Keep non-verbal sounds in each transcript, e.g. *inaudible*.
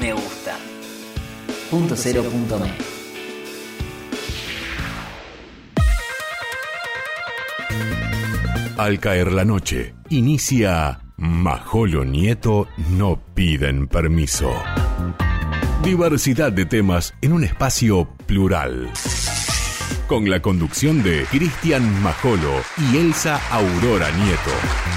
me gusta. Punto cero punto. Al caer la noche, inicia Majolo Nieto no piden permiso. Diversidad de temas en un espacio plural. Con la conducción de Cristian Majolo y Elsa Aurora Nieto.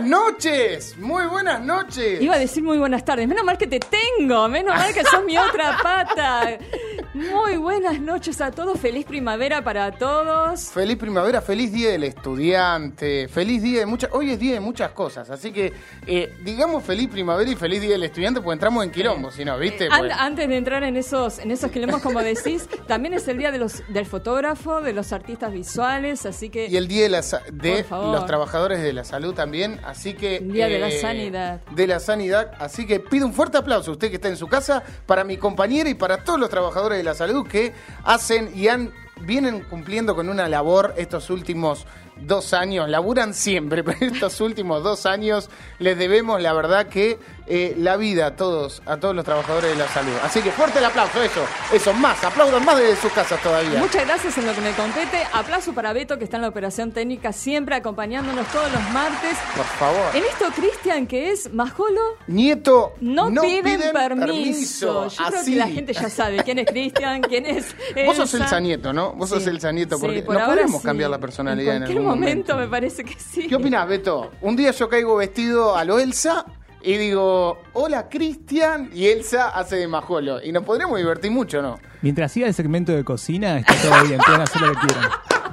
Buenas noches, muy buenas noches. Iba a decir muy buenas tardes. Menos mal que te tengo, menos mal que sos mi otra pata. *laughs* Muy buenas noches a todos, feliz primavera para todos. Feliz primavera, feliz día del estudiante, feliz día de muchas... Hoy es día de muchas cosas, así que eh, digamos feliz primavera y feliz día del estudiante porque entramos en quilombo, si no, ¿viste? Pues- antes de entrar en esos, en esos quilombos, como decís, *laughs* también es el día de los, del fotógrafo, de los artistas visuales, así que... Y el día de, la de los trabajadores de la salud también, así que... Día de la sanidad. De la sanidad, así que pido un fuerte aplauso a usted que está en su casa, para mi compañera y para todos los trabajadores de la salud que hacen y han vienen cumpliendo con una labor estos últimos dos años, laburan siempre, *laughs* pero estos últimos dos años les debemos la verdad que eh, la vida a todos, a todos los trabajadores de la salud. Así que fuerte el aplauso, eso, eso, más, aplaudan más desde sus casas todavía. Muchas gracias en lo que me compete. Aplauso para Beto, que está en la operación técnica, siempre acompañándonos todos los martes. Por favor. En esto, Cristian, que es Majolo, Nieto, no, piden, piden permiso. Yo creo Así. que la gente ya sabe quién es Cristian, quién es. *laughs* Vos sos. Elsa Nieto, ¿no? Vos sos. Elsa Nieto, Sí, porque por no podemos sí. cambiar la personalidad en, en algún momento. momento. me parece que sí. ¿Qué opinás, Beto? Un día yo caigo vestido a lo Elsa y digo, hola Cristian, y Elsa hace de majolo. Y nos podríamos divertir mucho, ¿no? Mientras siga el segmento de cocina, está todo bien, pueden hacer lo que quieran. *laughs*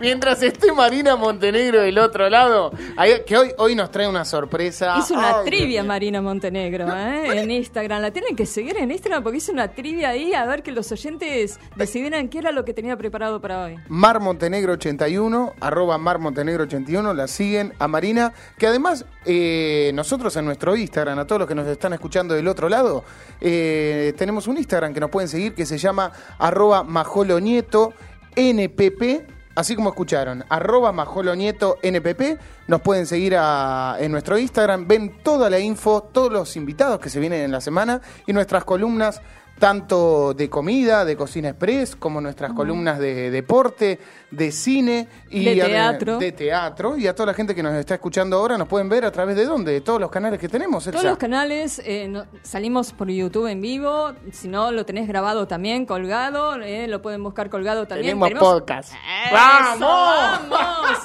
Mientras esté Marina Montenegro del otro lado, que hoy, hoy nos trae una sorpresa. Hizo una Ay, trivia. Marina Montenegro *laughs* ¿eh? en Instagram. La tienen que seguir en Instagram porque hizo una trivia ahí a ver que los oyentes decidieran qué era lo que tenía preparado para hoy. Mar Montenegro 81, arroba Mar Montenegro 81, la siguen a Marina, que además eh, nosotros en nuestro Instagram, a todos los que nos están escuchando del otro lado, eh, tenemos un Instagram que nos pueden seguir que se llama arroba Majolo Nieto NPP. Así como escucharon, arroba Majolo Nieto NPP, nos pueden seguir en nuestro Instagram, ven toda la info, todos los invitados que se vienen en la semana y nuestras columnas tanto de comida, de cocina express, como nuestras columnas de deporte, de cine y De a- teatro. de teatro. Y a toda la gente que nos está escuchando ahora nos pueden ver a través de dónde, de todos los canales que tenemos. Todos los canales, eh, no- salimos por YouTube en vivo, si no lo tenés grabado también, colgado, eh, lo pueden buscar colgado también. Tenemos podcast. ¡Eso, ¡Vamos! ¡Vamos!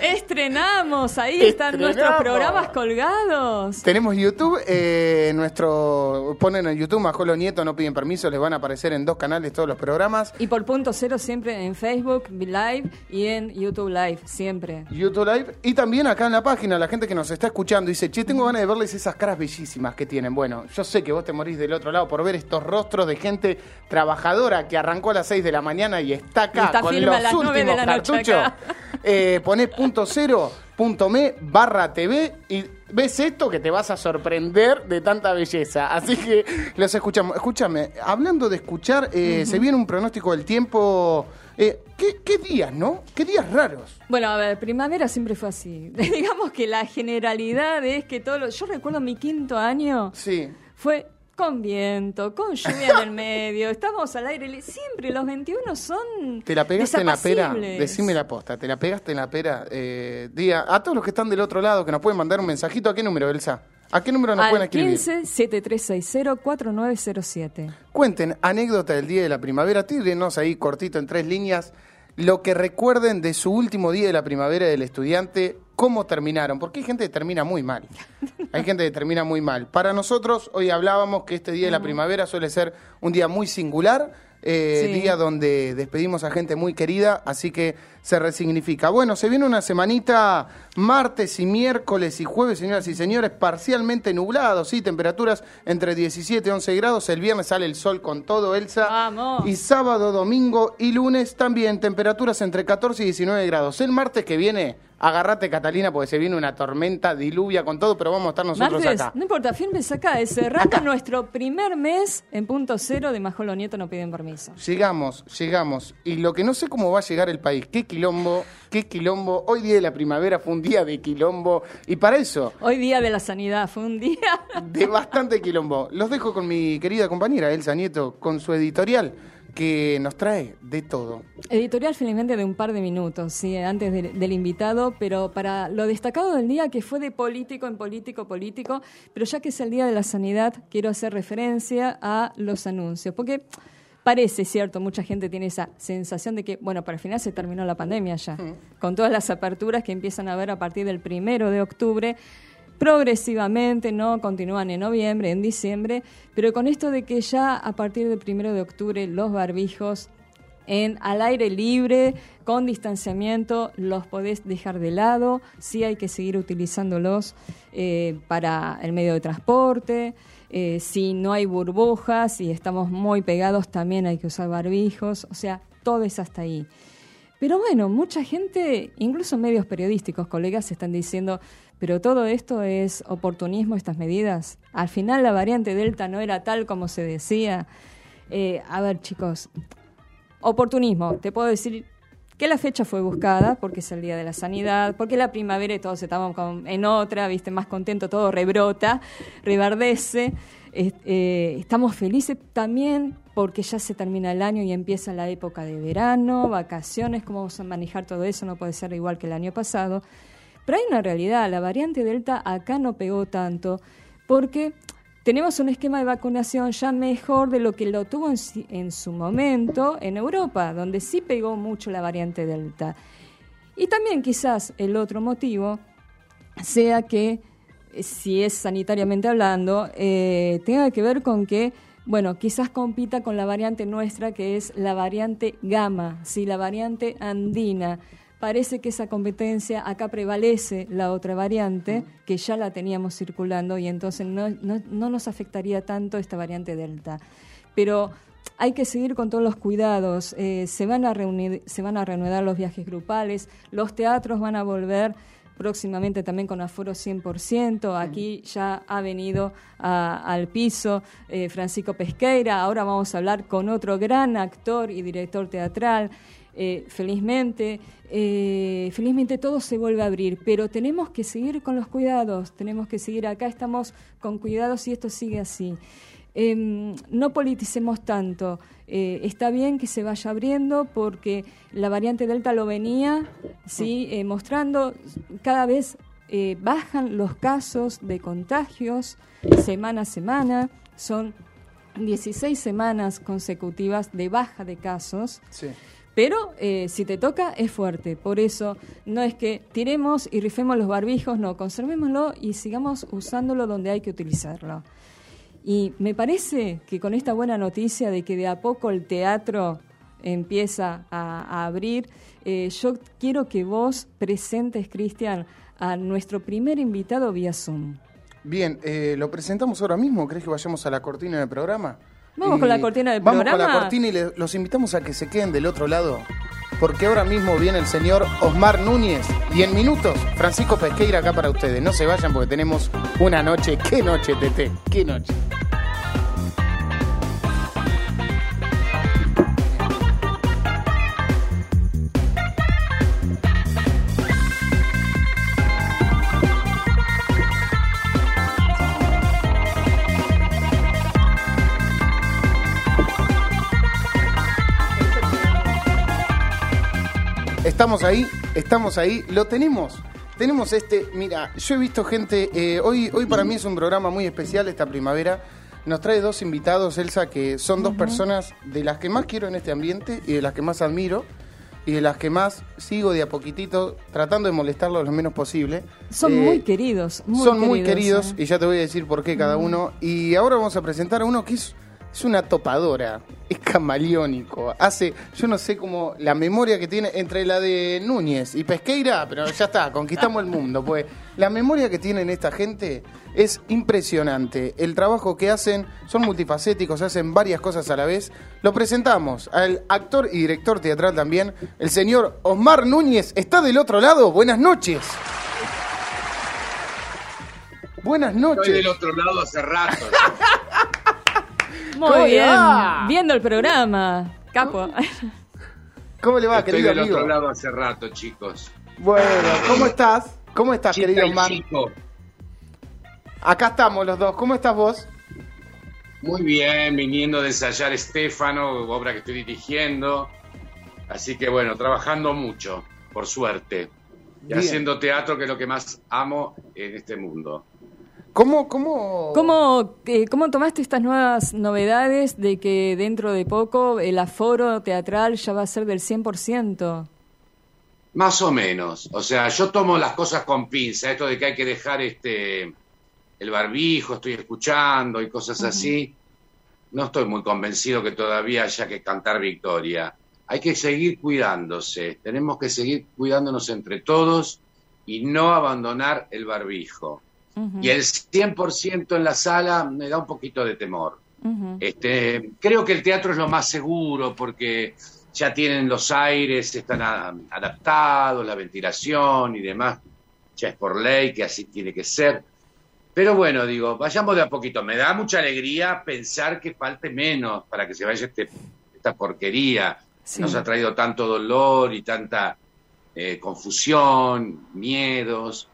Estrenamos, ahí están Estrenamos. nuestros programas colgados. Tenemos YouTube, eh, nuestro ponen en YouTube Majolo Nieto, no piden permiso, les van a aparecer en dos canales todos los programas. Y por punto cero siempre en Facebook Live y en YouTube Live, siempre. YouTube Live y también acá en la página, la gente que nos está escuchando dice, che, tengo ganas de verles esas caras bellísimas que tienen. Bueno, yo sé que vos te morís del otro lado por ver estos rostros de gente trabajadora que arrancó a las 6 de la mañana y está acá Y está con los a las nueve de últimos la noche cartuchos. Eh, ponés punto cero punto me barra TV y ves esto que te vas a sorprender de tanta belleza. Así que los escuchamos. Escúchame, hablando de escuchar, eh, se viene un pronóstico del tiempo. Eh, ¿qué, ¿Qué días, no? ¿Qué días raros? Bueno, a ver, primavera siempre fue así. *laughs* Digamos que la generalidad es que todo lo... Yo recuerdo mi quinto año, Sí. fue con viento, con lluvia en el medio, *laughs* estábamos al aire, siempre los 21 son ¿Te la pegaste en la pera? Decime la posta, ¿te la pegaste en la pera? Eh, diga, a todos los que están del otro lado, que nos pueden mandar un mensajito, ¿a qué número, Elsa? ¿A qué número nos pueden escribir? 15 7360 4907. Cuenten anécdota del día de la primavera, tírenos ahí cortito en tres líneas, lo que recuerden de su último día de la primavera del estudiante, cómo terminaron, porque hay gente que termina muy mal. Hay gente que termina muy mal. Para nosotros, hoy hablábamos que este día de la primavera suele ser un día muy singular, eh, Sí. día donde despedimos a gente muy querida, así que se resignifica. Bueno, se viene una semanita martes y miércoles y jueves, señoras y señores, parcialmente nublado, sí, temperaturas entre 17 y 11 grados. El viernes sale el sol con todo, Elsa. Vamos. Y sábado, domingo y lunes también temperaturas entre 14 y 19 grados. El martes que viene, agarrate Catalina, porque se viene una tormenta, diluvia con todo, pero vamos a estar nosotros Martes, acá. no importa, firmes acá, es cerrando nuestro primer mes en punto cero de Majolo Nieto no piden permiso. Llegamos, llegamos. Y lo que no sé cómo va a llegar el país. Qué quilombo, qué quilombo. Hoy día de la primavera fue un día día de quilombo. Y para eso, Hoy día de la sanidad fue un día. de bastante quilombo. Los dejo con mi querida compañera Elsa Nieto, con su editorial, que nos trae de todo. Editorial felizmente de un par de minutos, sí, antes del, del invitado, pero para lo destacado del día, que fue de político en político, político, pero ya que es el Día de la Sanidad, quiero hacer referencia a los anuncios, porque parece cierto, mucha gente tiene esa sensación de que, bueno, para el final se terminó la pandemia ya, con todas las aperturas que empiezan a haber a partir del primero de octubre, progresivamente, ¿no? Continúan en noviembre, en diciembre, pero con esto de que ya a partir del primero de octubre los barbijos en al aire libre, con distanciamiento, los podés dejar de lado, sí hay que seguir utilizándolos eh, para el medio de transporte, eh, si no hay burbujas y estamos muy pegados también hay que usar barbijos, o sea, todo es hasta ahí. Pero bueno, mucha gente, incluso medios periodísticos, colegas, están diciendo, pero todo esto es oportunismo, estas medidas. Al final la variante Delta no era tal como se decía. Eh, a ver, chicos, oportunismo, te puedo decir que la fecha fue buscada porque es el Día de la Sanidad, porque la primavera y todos estamos con- en otra, viste, más contento, todo rebrota, reverdece. Es- eh, estamos felices también porque ya se termina el año y empieza la época de verano, vacaciones, cómo vamos a manejar todo eso, no puede ser igual que el año pasado. Pero hay una realidad, la variante Delta acá no pegó tanto porque tenemos un esquema de vacunación ya mejor de lo que lo tuvo en, su momento en Europa, donde sí pegó mucho la variante Delta. Y también quizás el otro motivo sea que, eh, si es sanitariamente hablando, eh, tenga que ver con que, bueno, quizás compita con la variante nuestra, que es la variante gamma, ¿sí? la variante andina. Parece que esa competencia acá prevalece la otra variante, que ya la teníamos circulando, y entonces no, no, no nos afectaría tanto esta variante delta. Pero hay que seguir con todos los cuidados. eh, se, van a reunir, se van a reanudar los viajes grupales, los teatros van a volver próximamente también con aforo 100%. Aquí ya ha venido a- al piso eh, Francisco Pesqueira. Ahora vamos a hablar con otro gran actor y director teatral. Eh, felizmente, eh, felizmente todo se vuelve a abrir, pero tenemos que seguir con los cuidados, tenemos que seguir acá, estamos con cuidados y esto sigue así. Em, no politicemos tanto. Eh, está bien que se vaya abriendo porque la variante Delta lo venía ¿sí? Mostrando. Cada vez bajan los casos de contagios semana a semana. Son 16 semanas consecutivas de baja de casos. Sí. Pero eh, si te toca es fuerte, por eso no es que tiremos y rifemos los barbijos, no, conservémoslo y sigamos usándolo donde hay que utilizarlo. Y me parece que con esta buena noticia de que de a poco el teatro empieza a, abrir, eh, yo quiero que vos presentes, Cristian, a nuestro primer invitado vía Zoom. Bien, eh, ¿lo presentamos ahora mismo? ¿Crees que vayamos a la cortina del programa? Vamos con la cortina del vamos programa. con la cortina y le- los invitamos a que se queden del otro lado. Porque ahora mismo viene el señor Osmar Núñez y en minutos Francisco Pesqueira acá para ustedes. No se vayan porque tenemos una noche. ¿Qué noche, Tete? ¿Qué noche? Estamos ahí, estamos ahí, lo tenemos. Tenemos este, mira, yo he visto gente, eh, hoy, hoy para mí es un programa muy especial esta primavera. Nos trae dos invitados, Elsa, que son dos personas de las que más quiero en este ambiente y de las que más admiro y de las que más sigo de a poquitito tratando de molestarlos lo menos posible. Son Eh, muy queridos, muy son muy queridos ¿eh? y ya te voy a decir por qué cada uno. Y ahora vamos a presentar a uno que es, es una topadora, es camaleónico. Hace, yo no sé cómo, la memoria que tiene entre la de Núñez y Pesqueira, pero ya está, conquistamos el mundo. Pues la memoria que tienen esta gente es impresionante. El trabajo que hacen, son multifacéticos, hacen varias cosas a la vez. Lo presentamos al actor y director teatral también, el señor Osmar Núñez. ¿Está del otro lado? Buenas noches. Buenas noches. Estoy del otro lado hace rato. *laughs* Muy ¿Cómo le bien, va? viendo el programa, capo. ¿Cómo le va, Estoy querido del amigo? otro lado hace rato, chicos. Bueno, ¿cómo estás? ¿Cómo estás, Chica querido y Omar? chico. Acá estamos los dos. ¿Cómo estás vos? Muy bien, viniendo de ensayar Estefano, obra que estoy dirigiendo. Así que bueno, trabajando mucho, por suerte. Y Bien. haciendo teatro, que es lo que más amo en este mundo. ¿Cómo, cómo, ¿Cómo, eh, ¿Cómo tomaste estas nuevas novedades de que dentro de poco el aforo teatral ya va a ser del 100%? Más o menos. O sea, yo tomo las cosas con pinza. Esto de que hay que dejar este el barbijo, estoy escuchando y cosas así. No estoy muy convencido que todavía haya que cantar victoria. Hay que seguir cuidándose. Tenemos que seguir cuidándonos entre todos y no abandonar el barbijo. Y el 100% en la sala me da un poquito de temor. Este, creo que el teatro es lo más seguro porque ya tienen los aires, están a- adaptados, la ventilación y demás. Ya es por ley que así tiene que ser. Pero bueno, digo, vayamos de a poquito. Me da mucha alegría pensar que falte menos para que se vaya este, esta porquería. Sí. Nos ha traído tanto dolor y tanta eh, confusión, miedos.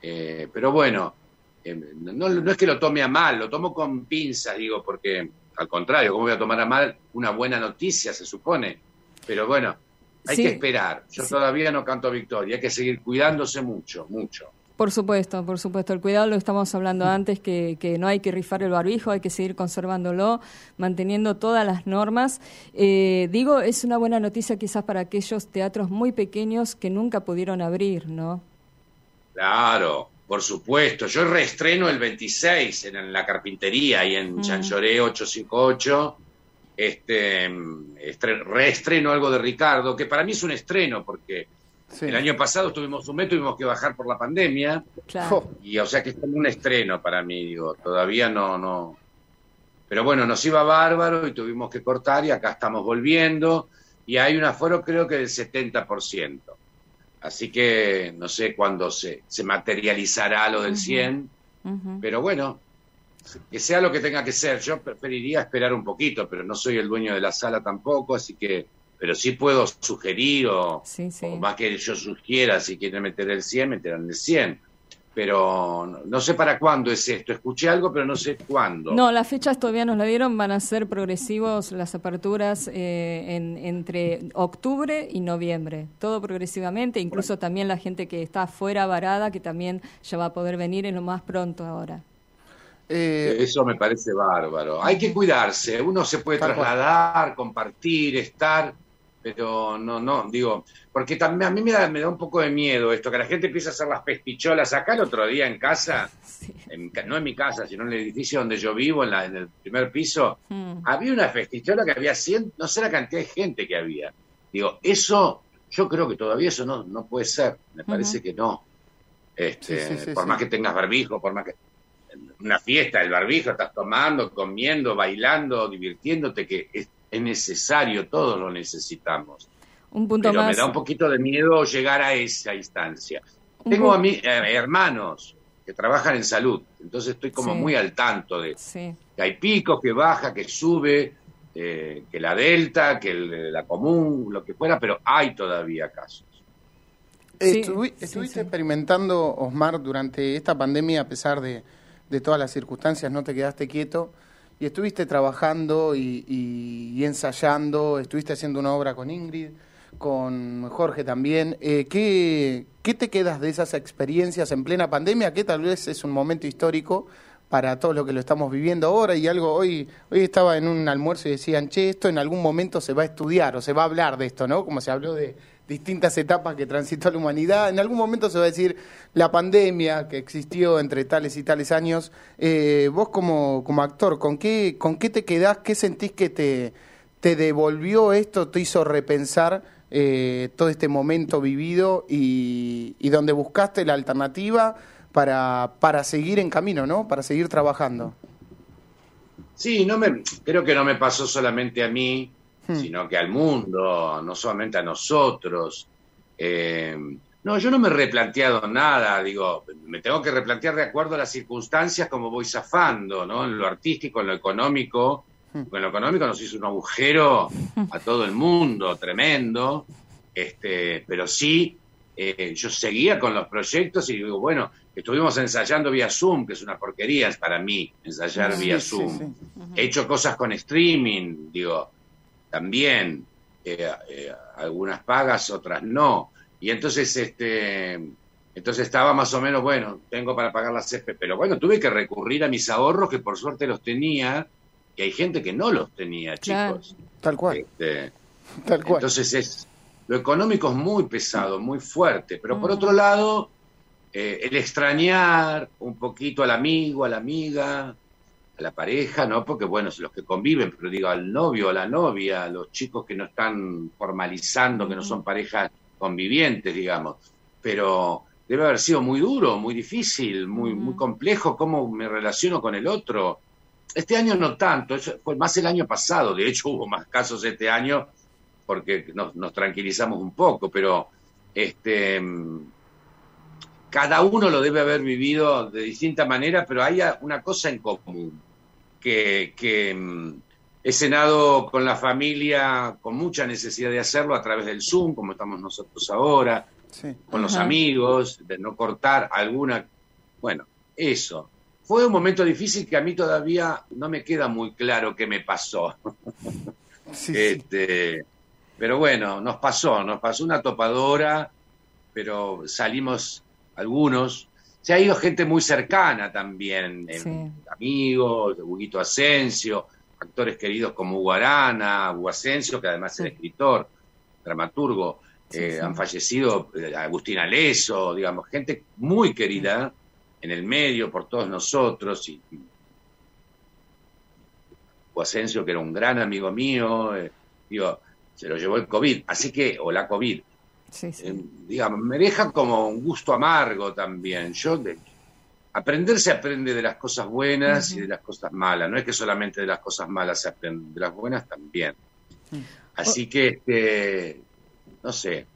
Eh, pero bueno, no, no es que lo tome a mal, lo tomo con pinzas, digo, porque al contrario, ¿cómo voy a tomar a mal una buena noticia, se supone? Pero bueno, hay Sí. que esperar. Yo Sí. todavía no canto victoria, hay que seguir cuidándose mucho, mucho. Por supuesto, por supuesto. El cuidado lo estamos hablando antes, que, que no hay que rifar el barbijo, hay que seguir conservándolo, manteniendo todas las normas. Eh, digo, es una buena noticia quizás para aquellos teatros muy pequeños que nunca pudieron abrir, ¿no? Claro, por supuesto. Yo reestreno el 26 en, la carpintería y en Mm. Chanchoré 858. Este, estre- reestreno algo de Ricardo, que para mí es un estreno, porque Sí. el año pasado tuvimos un mes, tuvimos que bajar por la pandemia. Claro. Y o sea que es como un estreno para mí, digo, todavía no, no. Pero bueno, nos iba bárbaro y tuvimos que cortar y acá estamos volviendo y hay un aforo creo que del 70%. Así que no sé cuándo se, se materializará lo del 100, Ujú. pero bueno, que sea lo que tenga que ser. Yo preferiría esperar un poquito, pero no soy el dueño de la sala tampoco, así que, pero sí puedo sugerir o, Sí, sí. o más que yo sugiera, si quieren meter el 100, meterán el 100. Pero no, no sé para cuándo es esto. Escuché algo, pero no sé cuándo. No, las fechas todavía nos la dieron, van a ser progresivos las aperturas eh, en, entre octubre y noviembre, todo progresivamente, incluso también la gente que está fuera varada, que también ya va a poder venir en lo más pronto ahora. eh, Eso me parece bárbaro. Hay que cuidarse. Uno se puede cual. trasladar, compartir, estar, pero no, no, digo, porque también a mí me da, me da un poco de miedo esto, que la gente empieza a hacer las pespicholas. Acá el otro día en casa, Sí. en no en mi casa, sino en el edificio donde yo vivo, en, la, en el primer piso, Mm. había una festichola que había 100, no sé la cantidad de gente que había. Digo, eso, yo creo que todavía eso no, no puede ser, me parece que no. Este, Sí, sí, sí, por más que tengas barbijo, por más que una fiesta, el barbijo, estás tomando, comiendo, bailando, divirtiéndote, que es, es necesario, todos lo necesitamos. Un punto Pero más. me da un poquito de miedo llegar a esa instancia. Un Tengo a mí eh, hermanos que trabajan en salud, entonces estoy como Sí. muy al tanto de, Sí. que hay picos, que baja, que sube, eh, que la delta, que el- la común, lo que fuera, pero hay todavía casos. Sí, estuvi- sí, ¿Estuviste sí. experimentando, Osmar, durante esta pandemia, a pesar de, de todas las circunstancias, no te quedaste quieto? Y estuviste trabajando y, y- y ensayando, estuviste haciendo una obra con Ingrid, con Jorge también. Eh, ¿qué, ¿Qué te quedas de esas experiencias en plena pandemia? Que tal vez es un momento histórico para todo lo que lo estamos viviendo ahora y algo hoy hoy estaba en un almuerzo y decían, "Che, esto en algún momento se va a estudiar o se va a hablar de esto, ¿no? Como se habló de distintas etapas que transitó la humanidad, en algún momento se va a decir la pandemia que existió entre tales y tales años. Eh, vos como, como actor, ¿con qué con qué te quedás? ¿Qué sentís que te te devolvió esto, te hizo repensar eh, todo este momento vivido y, y donde buscaste la alternativa para, para seguir en camino, ¿no? Para seguir trabajando. Sí, no creo que no me pasó solamente a mí, Hmm. sino que al mundo, no solamente a nosotros. Eh, no, yo no me he replanteado nada, digo, me tengo que replantear de acuerdo a las circunstancias como voy zafando, ¿no? En lo artístico, en lo económico. Hmm. En lo económico nos hizo un agujero a *laughs* todo el mundo, tremendo. Este, pero sí, eh, yo seguía con los proyectos y digo, bueno, estuvimos ensayando vía Zoom, que es una porquería para mí, ensayar Sí, vía sí, Zoom. sí. He hecho cosas con streaming, digo, también, eh, eh, algunas pagas, otras no. Y entonces, este, entonces estaba más o menos, bueno, tengo para pagar la césped, pero bueno, tuve que recurrir a mis ahorros, que por suerte los tenía, y hay gente que no los tenía, Claro. chicos. Tal cual, Este, *laughs* tal cual. entonces es lo económico es muy pesado, muy fuerte, pero por Ujú. otro lado, eh, el extrañar un poquito al amigo, a la amiga, la pareja, ¿no? Porque bueno, los que conviven, pero digo, al novio, a la novia, a los chicos que no están formalizando, que no son parejas convivientes, digamos. Pero debe haber sido muy duro, muy difícil, muy, muy complejo cómo me relaciono con el otro. Este año no tanto, fue más el año pasado, de hecho *laughs* hubo más casos este año porque nos, nos tranquilizamos un poco, pero este cada uno lo debe haber vivido de distinta manera, pero hay una cosa en común, que, que mm, he cenado con la familia con mucha necesidad de hacerlo a través del Zoom, como estamos nosotros ahora, Sí. con los amigos, de no cortar alguna... Bueno, eso. Fue un momento difícil que a mí todavía no me queda muy claro qué me pasó. *laughs* Sí, sí. Este, pero bueno, nos pasó, nos pasó una topadora, pero salimos algunos. Se ha ido gente muy cercana también, eh, Sí. amigos, Huguito Asensio, actores queridos como Hugo Arana, Hugo Asensio, que además era escritor, dramaturgo. Sí, eh, sí. Han fallecido eh, Agustín Aleso, digamos, gente muy querida en el medio por todos nosotros. Y, y Hugo Asensio, que era un gran amigo mío, eh, digo, se lo llevó el COVID, así que, o la COVID, Sí, sí. eh, digamos, me deja como un gusto amargo también. Yo, de- aprender se aprende de las cosas buenas y de las cosas malas, no es que solamente de las cosas malas se aprende, de las buenas también. Así que, este, no sé,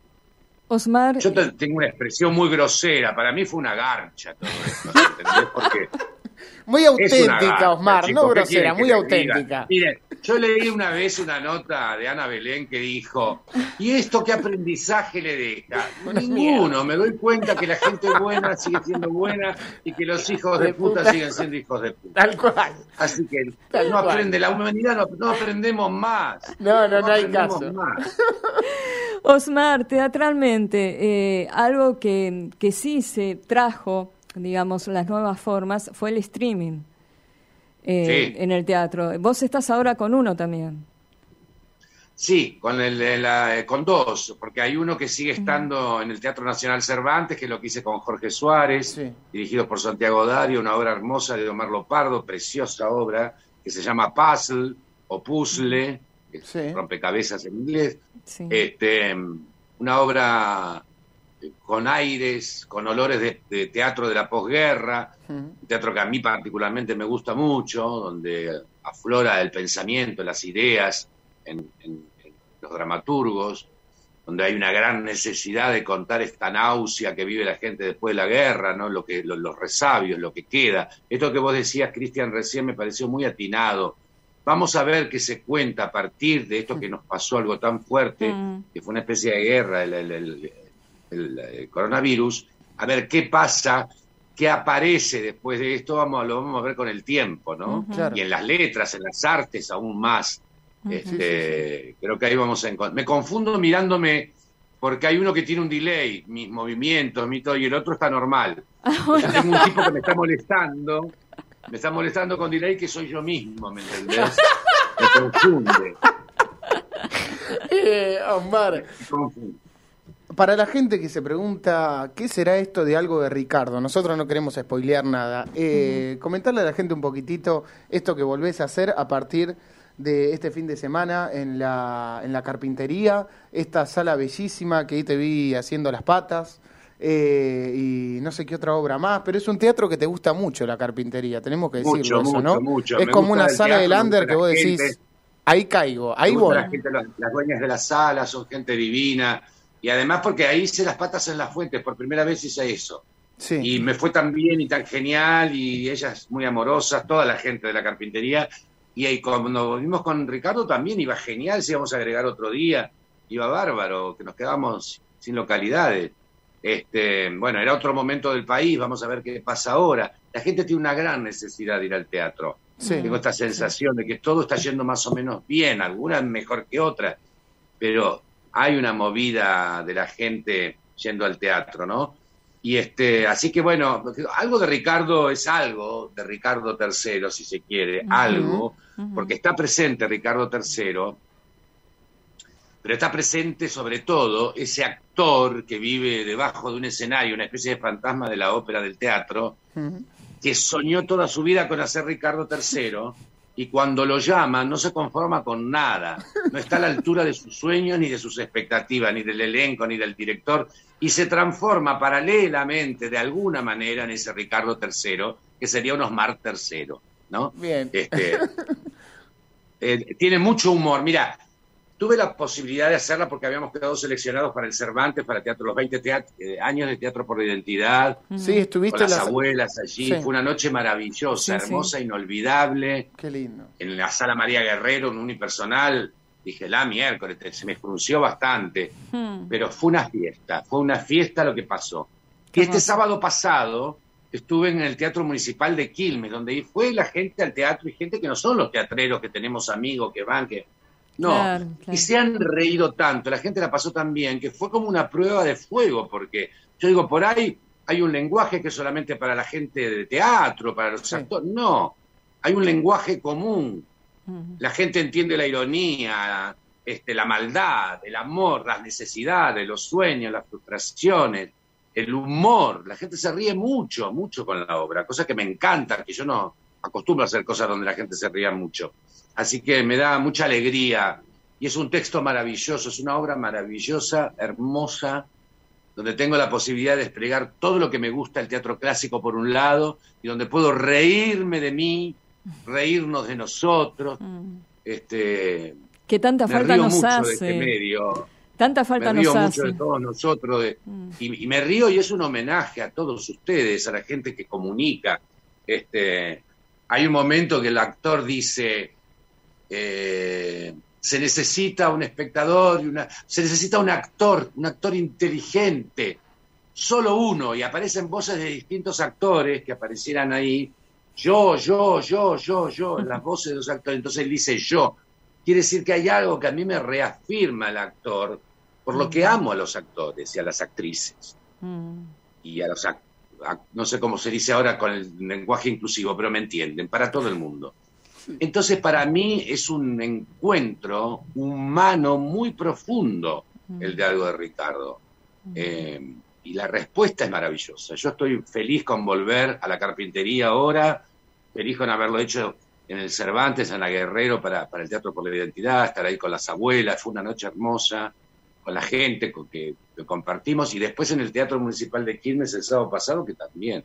Osmar, yo te- tengo una expresión muy grosera, para mí fue una garcha todo esto, ¿entendés? Porque *laughs* Muy auténtica, garcha, Osmar, chicos, no ¿qué grosera, muy auténtica. Miren, yo leí una vez una nota de Ana Belén que dijo, ¿y esto qué aprendizaje le deja? Ninguno, me doy cuenta que la gente buena sigue siendo buena y que los hijos de De puta, puta. siguen siendo hijos de puta. Tal cual. Así que Tal no cual. aprende, la humanidad no, no aprendemos más. No, no, no hay caso. más. *laughs* Osmar, teatralmente, eh, algo que, que sí se trajo, digamos, las nuevas formas, fue el streaming eh, Sí. en el teatro. Vos estás ahora con uno también. Sí, con, el, la- eh, con dos, porque hay uno que sigue estando en el Teatro Nacional Cervantes, que es lo que hice con Jorge Suárez, Sí. dirigido por Santiago Dario, una obra hermosa de Omar Lopardo, preciosa obra, que se llama Puzzle o Puzzle, Sí. rompecabezas en inglés. Sí. Este, una obra eh, con aires, con olores de, de teatro de la posguerra, Ujú. un teatro que a mí particularmente me gusta mucho, donde aflora el pensamiento, las ideas en, en- en los dramaturgos, donde hay una gran necesidad de contar esta náusea que vive la gente después de la guerra, ¿no? lo que, lo- los resabios, lo que queda. Esto que vos decías, Cristian, recién me pareció muy atinado. Vamos a ver qué se cuenta a partir de esto que nos pasó algo tan fuerte, Mm. que fue una especie de guerra, el, el- el- el- el coronavirus, a ver qué pasa, qué aparece después de esto, vamos, a- lo vamos a ver con el tiempo, ¿no? Y en las letras, en las artes aún más. Este, Creo que ahí vamos a encontrar. Me confundo mirándome porque hay uno que tiene un delay, mis movimientos, mi todo, y el otro está normal. Yo tengo un tipo que me está molestando, me está molestando con delay que soy yo mismo, ¿me entendés? *laughs* Me confunde. Eh, Osmar, me confunde. Para la gente que se pregunta qué será esto de algo de Ricardo, nosotros no queremos spoilear nada. Eh, Comentarle a la gente un poquitito esto que volvés a hacer a partir de este fin de semana en la, en la carpintería, esta sala bellísima que ahí te vi haciendo las patas. eh, y no sé qué otra obra más, pero es un teatro que te gusta mucho la carpintería, tenemos que decirlo Mucho, eso, mucho, ¿no? mucho. Es Me como una sala de gusta que vos decís, ahí caigo, ahí voy. La gente, las, las dueñas de la sala son gente divina. Y además porque ahí hice las patas en las fuentes, por primera vez hice eso. Sí. Y me fue tan bien y tan genial, y ellas muy amorosas, toda la gente de la carpintería. Y ahí cuando volvimos con Ricardo también iba genial, si íbamos a agregar otro día, iba bárbaro, que nos quedamos sin localidades. Este, bueno, era otro momento del país, vamos a ver qué pasa ahora. La gente tiene una gran necesidad de ir al teatro. Sí. Tengo esta sensación de que todo está yendo más o menos bien, algunas mejor que otras, pero hay una movida de la gente yendo al teatro, ¿no? Y este, así que bueno, algo de Ricardo es algo, de Ricardo III, si se quiere, algo, porque está presente Ricardo III, pero está presente sobre todo ese actor que vive debajo de un escenario, una especie de fantasma de la ópera del teatro, que soñó toda su vida con hacer Ricardo III y cuando lo llaman no se conforma con nada, no está a la altura de sus sueños ni de sus expectativas, ni del elenco, ni del director, y se transforma paralelamente de alguna manera en ese Ricardo III, que sería un Osmar III, ¿no? Bien. Este, eh, tiene mucho humor. Mira, tuve la posibilidad de hacerla porque habíamos quedado seleccionados para el Cervantes, para el teatro, los 20 teat- eh, años de Teatro por la Identidad, Sí, estuviste con las las- abuelas allí. Sí. Fue una noche maravillosa, Sí, sí. hermosa, inolvidable. Qué lindo. En la sala María Guerrero, en unipersonal, dije, la miércoles, se me frunció bastante. Hmm. Pero fue una fiesta, fue una fiesta lo que pasó. Qué Y este sábado pasado estuve en el Teatro Municipal de Quilmes, donde fue la gente al teatro y gente que no son los teatreros que tenemos amigos que van, que... No, Claro, claro. y se han reído tanto, la gente la pasó tan bien, que fue como una prueba de fuego, porque yo digo, por ahí hay un lenguaje que es solamente para la gente de teatro, para los Sí. actores, no, hay un lenguaje común, la gente entiende la ironía, este, la maldad, el amor, las necesidades, los sueños, las frustraciones, el humor. La gente se ríe mucho, mucho con la obra, cosa que me encanta, que yo no acostumbro a hacer cosas donde la gente se ría mucho. Así que me da mucha alegría y es un texto maravilloso, es una obra maravillosa, hermosa, donde tengo la posibilidad de desplegar todo lo que me gusta el teatro clásico por un lado y donde puedo reírme de mí, reírnos de nosotros. Mm. Este, Que tanta me falta río nos mucho de hace. este medio, Tanta falta me río nos mucho hace. de todos nosotros de- Mm. y, y me río y es un homenaje a todos ustedes, a la gente que comunica. Este, hay un momento que el actor dice, eh, se necesita un espectador y una, se necesita un actor, un actor inteligente, solo uno, y aparecen voces de distintos actores que aparecieran ahí, yo, yo, yo, yo, yo, las voces de los actores, entonces él dice yo, quiere decir que hay algo que a mí me reafirma el actor, por lo que amo a los actores y a las actrices. Mm. y a los ac- ac- no sé cómo se dice ahora con el lenguaje inclusivo, pero me entienden, para todo el mundo. Entonces, para mí es un encuentro humano muy profundo el de algo de Ricardo. Eh, y la respuesta es maravillosa. Yo estoy feliz con volver a la carpintería ahora, feliz con haberlo hecho en el Cervantes, en la Guerrero, para, para el Teatro por la Identidad, estar ahí con las abuelas, fue una noche hermosa, con la gente con que, que compartimos, y después en el Teatro Municipal de Quilmes el sábado pasado, que también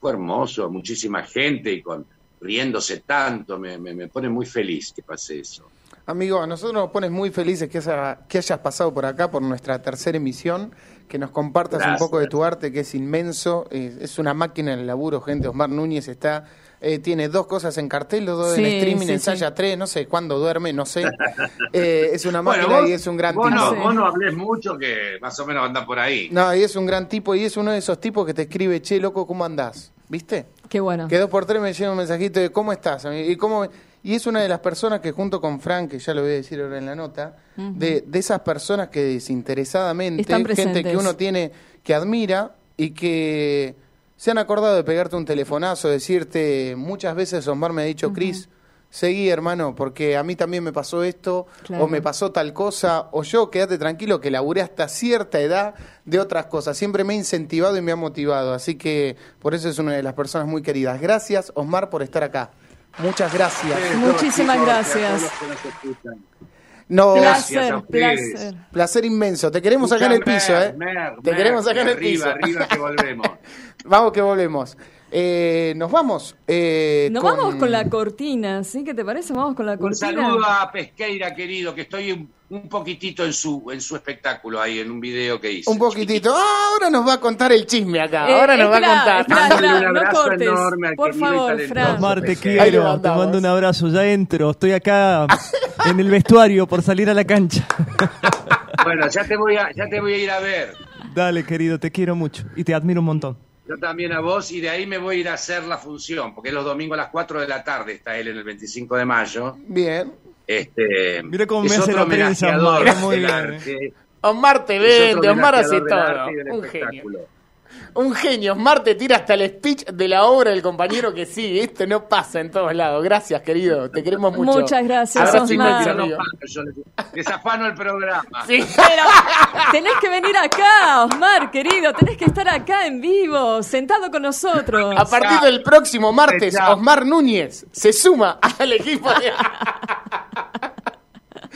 fue hermoso, muchísima gente y con riéndose tanto, me, me, me pone muy feliz que pase eso. Amigo, a nosotros nos pones muy felices que, haya- que hayas pasado por acá, por nuestra tercera emisión, que nos compartas Gracias. un poco de tu arte, que es inmenso, es una máquina en el laburo, gente. Osmar Núñez está, eh, tiene dos cosas en cartel, los dos Sí, en streaming, sí, ensaya sí. tres, no sé cuándo duerme, no sé. *laughs* Eh, es una Bueno, máquina vos- y es un gran vos tipo. no, Sí. vos no hables mucho, que más o menos anda por ahí. No, y es un gran tipo y es uno de esos tipos que te escribe, che, loco, ¿cómo andás? ¿Viste? Qué bueno. Que dos por tres me llega un mensajito de cómo estás. amigo? Y, cómo, y es una de las personas que junto con Frank, que ya lo voy a decir ahora en la nota, de, de esas personas que desinteresadamente, Están gente que uno tiene, que admira y que se han acordado de pegarte un telefonazo, decirte, muchas veces Omar me ha dicho, Cris, seguí hermano, porque a mí también me pasó esto, Claro. o me pasó tal cosa, o yo, quédate tranquilo, que laburé hasta cierta edad de otras cosas. Siempre me ha incentivado y me ha motivado, así que por eso es una de las personas muy queridas. Gracias, Osmar, por estar acá. Muchas gracias. Muchísimas Chicos, gracias. No, Placer, placer. placer inmenso. Te queremos acá en el Mer, piso, ¿eh? mer, Te mer, queremos acá en el arriba, piso. Arriba, que volvemos. *laughs* Vamos que volvemos. Eh, nos vamos. eh, Nos vamos con la cortina, ¿sí? ¿Qué te parece? Vamos con la Un cortina. saludo a Pesqueira, querido, que estoy un, un poquitito en su, en su espectáculo ahí, en un video que hice. Un poquitito. Ah, ahora nos va a contar el chisme acá. Eh, ahora nos va a contar. un no abrazo cortes. enorme al Por favor, Fran. Omar, te quiero, te mando un abrazo, ya entro, estoy acá *laughs* en el vestuario por salir a la cancha. Bueno, ya te voy a, ya te voy a ir a ver. Dale, querido, te quiero mucho y te admiro un montón. Yo también a vos y de ahí me voy a ir a hacer la función, porque los domingos a las 4 de la tarde está él en el 25 de mayo. Bien. Este, Mira cómo me es hace otro la prensa, Omar, muy bien, arte, Omar te es vende, Omar hace todo. Un genio. Un genio. Omar te tira hasta el speech de la obra del compañero que sí, esto no pasa en todos lados. Gracias, querido. Te queremos mucho. Muchas gracias, Abrazo Osmar. yo les- desafano el programa. Sí. Pero tenés que venir acá, Osmar, querido. Tenés que estar acá en vivo, sentado con nosotros. A partir del próximo martes. Osmar Núñez se suma al equipo de... *laughs*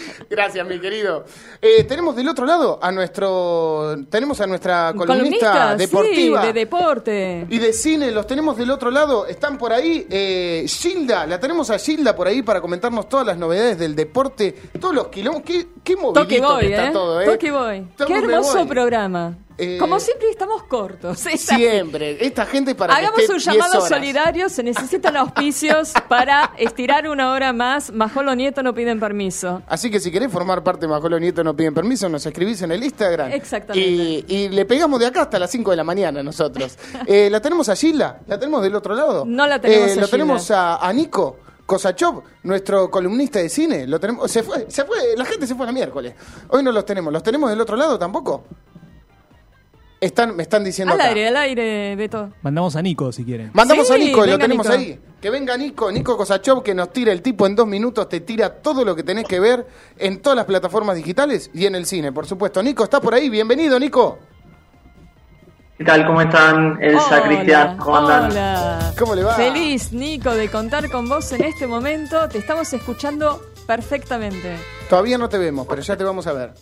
*laughs* Gracias, mi querido. Eh, tenemos del otro lado a nuestro... Tenemos a nuestra columnista, deportiva. Sí, de deporte. Y de cine, los tenemos del otro lado, están por ahí. Eh, Gilda, la tenemos a Gilda por ahí para comentarnos todas las novedades del deporte, todos los quilombos. Qué, qué movidito Toque voy, que está ¿eh? todo, ¿eh? Toque voy. Toque Qué hermoso voy. programa. Eh, Como siempre estamos cortos. Siempre. Esta gente para Hagamos que un 10 llamado solidario, se necesitan auspicios *laughs* para estirar una hora más. Majolo Nieto no piden permiso. Así que si querés formar parte de Majolo Nieto no piden permiso, nos escribís en el Instagram. Exactamente. Y, y le pegamos de acá hasta las 5 de la mañana nosotros. *laughs* Eh, ¿La tenemos a Gilda? ¿La tenemos del otro lado? No la tenemos Eh, a Lo tenemos a, a Nico Kosachov, nuestro columnista de cine. Lo tenemos, se fue, se fue, la gente se fue el miércoles. Hoy no los tenemos. ¿Los tenemos del otro lado tampoco? Están, me están diciendo Al acá. aire, al aire, Beto. Mandamos a Nico si quieren. Mandamos Sí, a Nico, lo venga, tenemos Nico. ahí. Que venga Nico, Nico Kosachov, que nos tira el tipo en dos minutos, te tira todo lo que tenés que ver en todas las plataformas digitales y en el cine, por supuesto. Nico, ¿está por ahí? Bienvenido, Nico. ¿Qué tal? ¿Cómo están? Elsa, Hola, Cristian, ¿cómo andan? Hola. ¿Cómo le va? Feliz, Nico, de contar con vos en este momento. Te estamos escuchando perfectamente. Todavía no te vemos, pero ya te vamos a ver.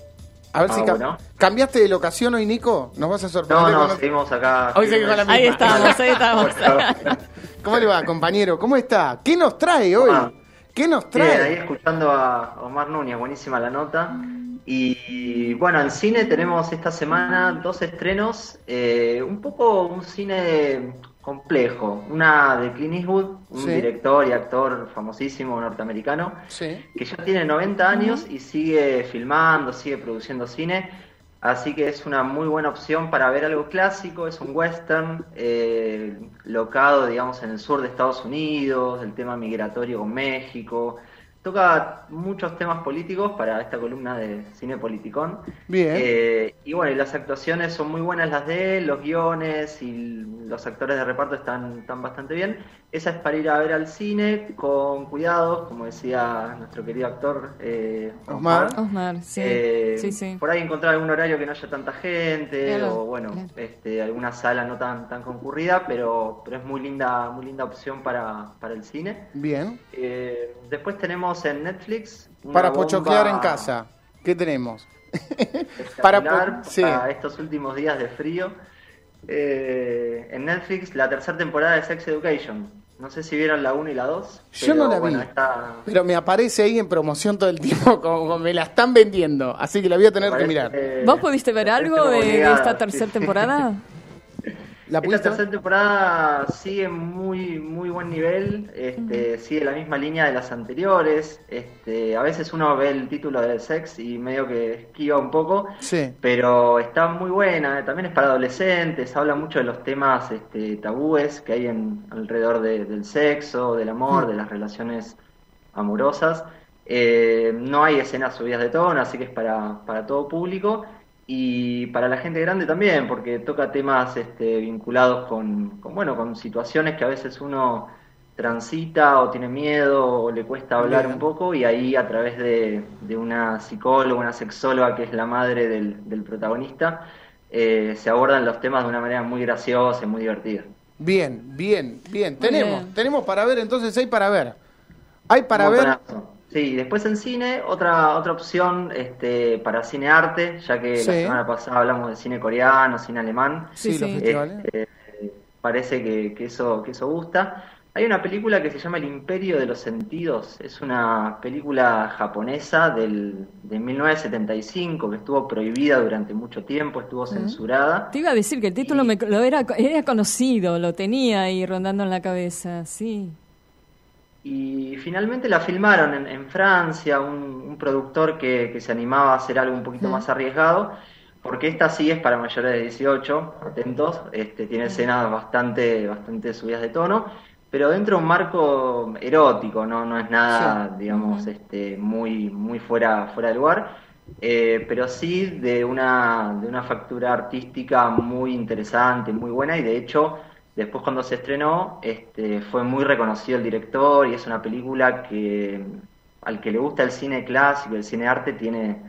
A ver Ah, si cam- bueno. cambiaste de locación hoy, Nico. Nos vas a No, sorprender. no, con- seguimos acá. Hoy seguimos la Ahí misma. estamos, ahí estamos. *laughs* *laughs* ¿Cómo le va, compañero? ¿Cómo está? ¿Qué nos trae hoy? Ah. ¿Qué nos Bien, ahí trae? escuchando a Omar Núñez, buenísima la nota. Y bueno, en cine tenemos esta semana dos estrenos, eh, un poco un cine complejo. Una de Clint Eastwood, un Sí. director y actor famosísimo norteamericano, Sí. que ya tiene 90 años y sigue filmando, sigue produciendo cine. Así que es una muy buena opción para ver algo clásico, es un western eh, locado, digamos, en el sur de Estados Unidos, el tema migratorio con México. Toca muchos temas políticos para esta columna de cine politicón. Bien. Eh, y bueno, y las actuaciones son muy buenas las de él, los guiones y los actores de reparto están, están bastante bien. Esa es para ir a ver al cine con cuidados, como decía nuestro querido actor eh, Osmar. Osmar, sí. eh, sí, sí. Por ahí encontrar algún horario que no haya tanta gente Claro, o bueno, claro. este, alguna sala no tan tan concurrida, pero pero es muy linda muy linda opción para, para el cine. Bien. Eh, después tenemos en Netflix Para bomba pochoclear en casa. ¿Qué tenemos? *laughs* Para po- sí. para estos últimos días de frío. Eh, en Netflix la tercera temporada de Sex Education. No sé si vieron la 1 y la 2. Yo no la vi. Bueno, está, Pero me aparece ahí en promoción todo el tiempo, como, *laughs* como me la están vendiendo. Así que la voy a tener que parece, mirar. eh, ¿Vos pudiste ver algo de, de esta *laughs* sí. tercera temporada? ¿La Esta tercera temporada sigue muy muy buen nivel, este, sigue la misma línea de las anteriores. Este, a veces uno ve el título del sex y medio que esquiva un poco, Sí. pero está muy buena. También es para adolescentes, habla mucho de los temas este, tabúes que hay en, alrededor de- del sexo, del amor, Mm. de las relaciones amorosas. Eh, no hay escenas subidas de tono, así que es para, para todo público y para la gente grande también, porque toca temas este, vinculados con, con, bueno, con situaciones que a veces uno transita o tiene miedo o le cuesta hablar Bien. un poco y ahí a través de, de una psicóloga, una sexóloga que es la madre del, del protagonista, eh, se abordan los temas de una manera muy graciosa y muy divertida. Bien, bien, bien. Tenemos, bien. tenemos para ver, entonces hay para ver. Hay para ver. Sí, después en cine, otra, otra opción este, para cine arte, ya que Sí. la semana pasada hablamos de cine coreano, cine alemán. Sí, Sí, los festivales. Este, parece que, que eso, que eso gusta. Hay una película que se llama El Imperio de los Sentidos. Es una película japonesa del, de 1975 que estuvo prohibida durante mucho tiempo, estuvo censurada. Te iba a decir que el título me, lo era, era conocido, lo tenía ahí rondando en la cabeza, sí. Y finalmente la filmaron en, en Francia, un, un productor que, que se animaba a hacer algo un poquito más arriesgado. porque esta sí es para mayores de 18, atentos, este, tiene escenas bastante, bastante subidas de tono, pero dentro de un marco erótico, no, no es nada, digamos, este, muy, muy fuera, fuera de lugar, eh, pero sí de una, de una factura artística muy interesante, muy buena, y de hecho, después cuando se estrenó, este, fue muy reconocido el director, y es una película que al que le gusta el cine clásico, el cine arte, tiene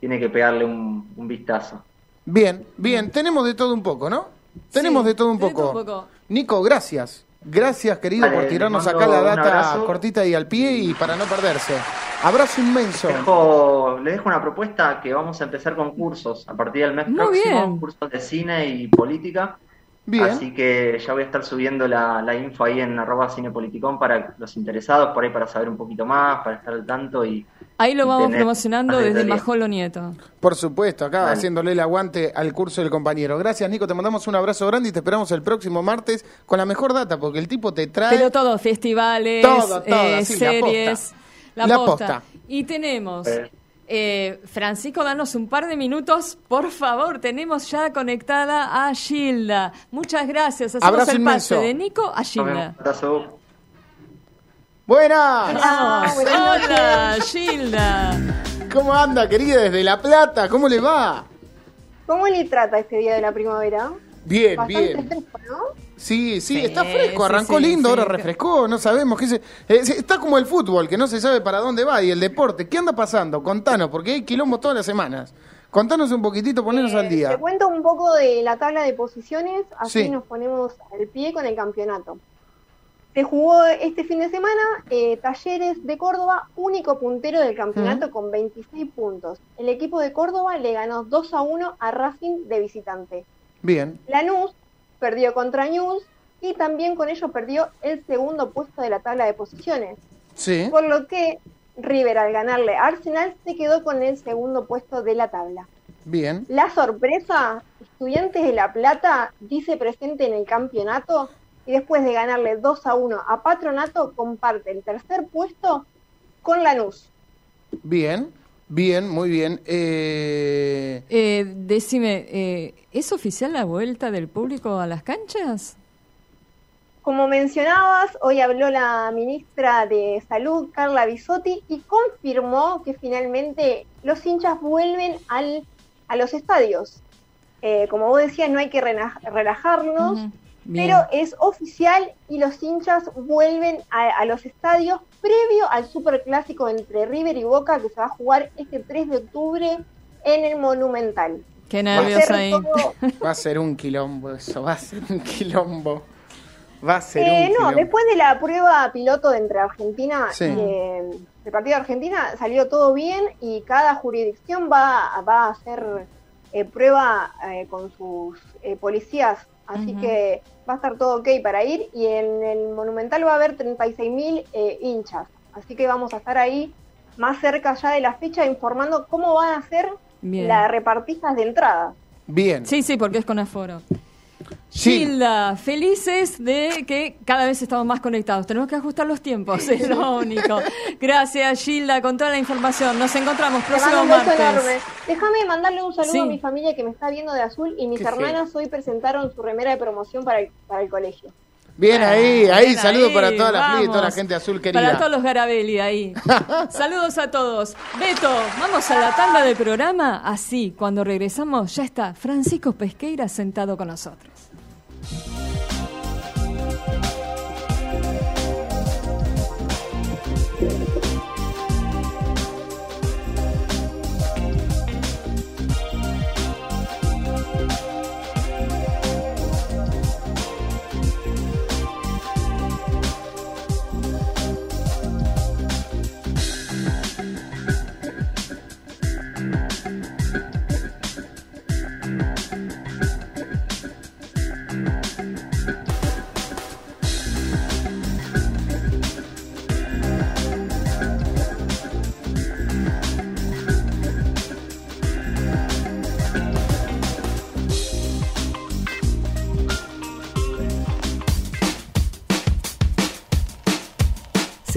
tiene que pegarle un, un vistazo. Bien, bien, tenemos de todo un poco, ¿no? Tenemos Sí, de todo un poco. todo un poco. Nico, gracias. Gracias, querido, Vale, por tirarnos acá la data cortita y al pie y para no perderse. Abrazo inmenso. Dejo, le dejo una propuesta que vamos a empezar con cursos a partir del mes Muy próximo, bien. cursos de cine y política. Bien. Así que ya voy a estar subiendo la, la info ahí en arroba cinepoliticón para los interesados, por ahí para saber un poquito más, para estar al tanto y Ahí lo y vamos promocionando desde. Majolo Nieto. Por supuesto, acá Vale. haciéndole el aguante al curso del compañero. Gracias, Nico. Te mandamos un abrazo grande y te esperamos el próximo martes con la mejor data, porque el tipo te trae. Pero todo, festivales, Todo, todo, eh, sí, la series, posta. la, La posta. posta. Y tenemos, Eh. Eh, Francisco, danos un par de minutos, por favor. Tenemos ya conectada a Gilda. Muchas gracias. Hacemos Abrazo el pase de Nico a Gilda. Abrazo. Buenas. Hola, Gilda. ¿Cómo anda, querida, desde La Plata? ¿Cómo le va? ¿Cómo le trata este día de la primavera? Bien, Bastante bien. fresco, ¿no? Sí, sí, Sí, está fresco, arrancó sí, lindo, sí. ahora refrescó, no sabemos qué se... eh, está como el fútbol, que no se sabe para dónde va, y el deporte. ¿Qué anda pasando? Contanos, porque hay quilombo todas las semanas. Contanos un poquitito, ponernos Eh, al día. Te cuento un poco de la tabla de posiciones, así Sí. nos ponemos al pie con el campeonato. Se jugó este fin de semana eh, Talleres de Córdoba, único puntero del campeonato con 26 puntos. El equipo de Córdoba le ganó 2 a 1 a Racing de visitante. Bien, Lanús perdió contra News y también con ello perdió el segundo puesto de la tabla de posiciones. sí, Por lo que River al ganarle a Arsenal se quedó con el segundo puesto de la tabla. bien, La sorpresa, Estudiantes de La Plata dice presente en el campeonato y después de ganarle 2 a 1 a Patronato comparte el tercer puesto con Lanús. bien, bien, muy bien. Eh, Eh, decime, eh, ¿es oficial la vuelta del público a las canchas? Como mencionabas, hoy habló la ministra de Salud, Carla Bisotti, y confirmó que finalmente los hinchas vuelven al, a los estadios. Eh, como vos decías, no hay que relajarnos. Bien. pero es oficial y los hinchas vuelven a, a los estadios previo al superclásico entre River y Boca que se va a jugar este 3 de octubre en el Monumental. Qué nervios ahí. todo- *laughs* va a ser un quilombo eso, va a ser un quilombo. Va a ser Eh, un no, quilombo. después de la prueba piloto de entre Argentina Sí. y eh, el partido de Argentina salió todo bien y cada jurisdicción va, va a hacer eh, prueba eh, con sus eh, policías, así que va a estar todo ok para ir y en el Monumental va a haber 36.000 eh, hinchas, así que vamos a estar ahí más cerca ya de la fecha informando cómo van a ser las repartijas de entrada. Bien. Sí, sí, porque es con aforo. Sí. Gilda, felices de que cada vez estamos más conectados. Tenemos que ajustar los tiempos, es lo único. Gracias, Gilda, con toda la información. Nos encontramos próximo un beso martes. enorme. Déjame mandarle un saludo Sí. a mi familia que me está viendo de azul y mis Qué hermanas hoy presentaron su remera de promoción para el, para el colegio. Bien ahí, ahí, Bien saludo ahí, para toda la fli y toda la gente azul querida. Para todos los Garabelli ahí. *laughs* Saludos a todos. Beto, vamos a la tanda del programa. Así, cuando regresamos, ya está Francisco Pesqueira sentado con nosotros.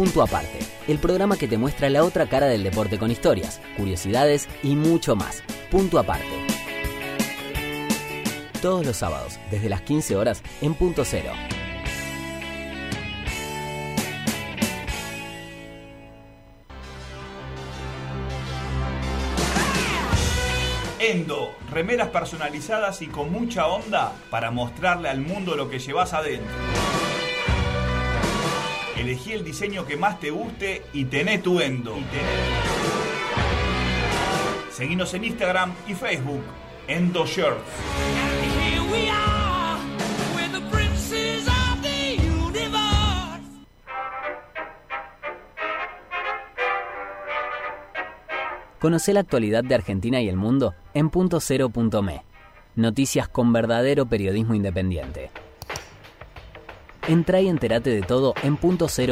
Punto Aparte, el programa que te muestra la otra cara del deporte con historias, curiosidades y mucho más. Punto Aparte. Todos los sábados, desde las 15 horas, en Punto Cero. Endo, remeras personalizadas y con mucha onda para mostrarle al mundo lo que llevas adentro. Elegí el diseño que más te guste y tené tu Endo. Seguinos en Instagram y Facebook, Endo Shirts. Conoce la actualidad de Argentina y el mundo en punto cero punto me. Noticias con verdadero periodismo independiente. Entra y entérate de todo en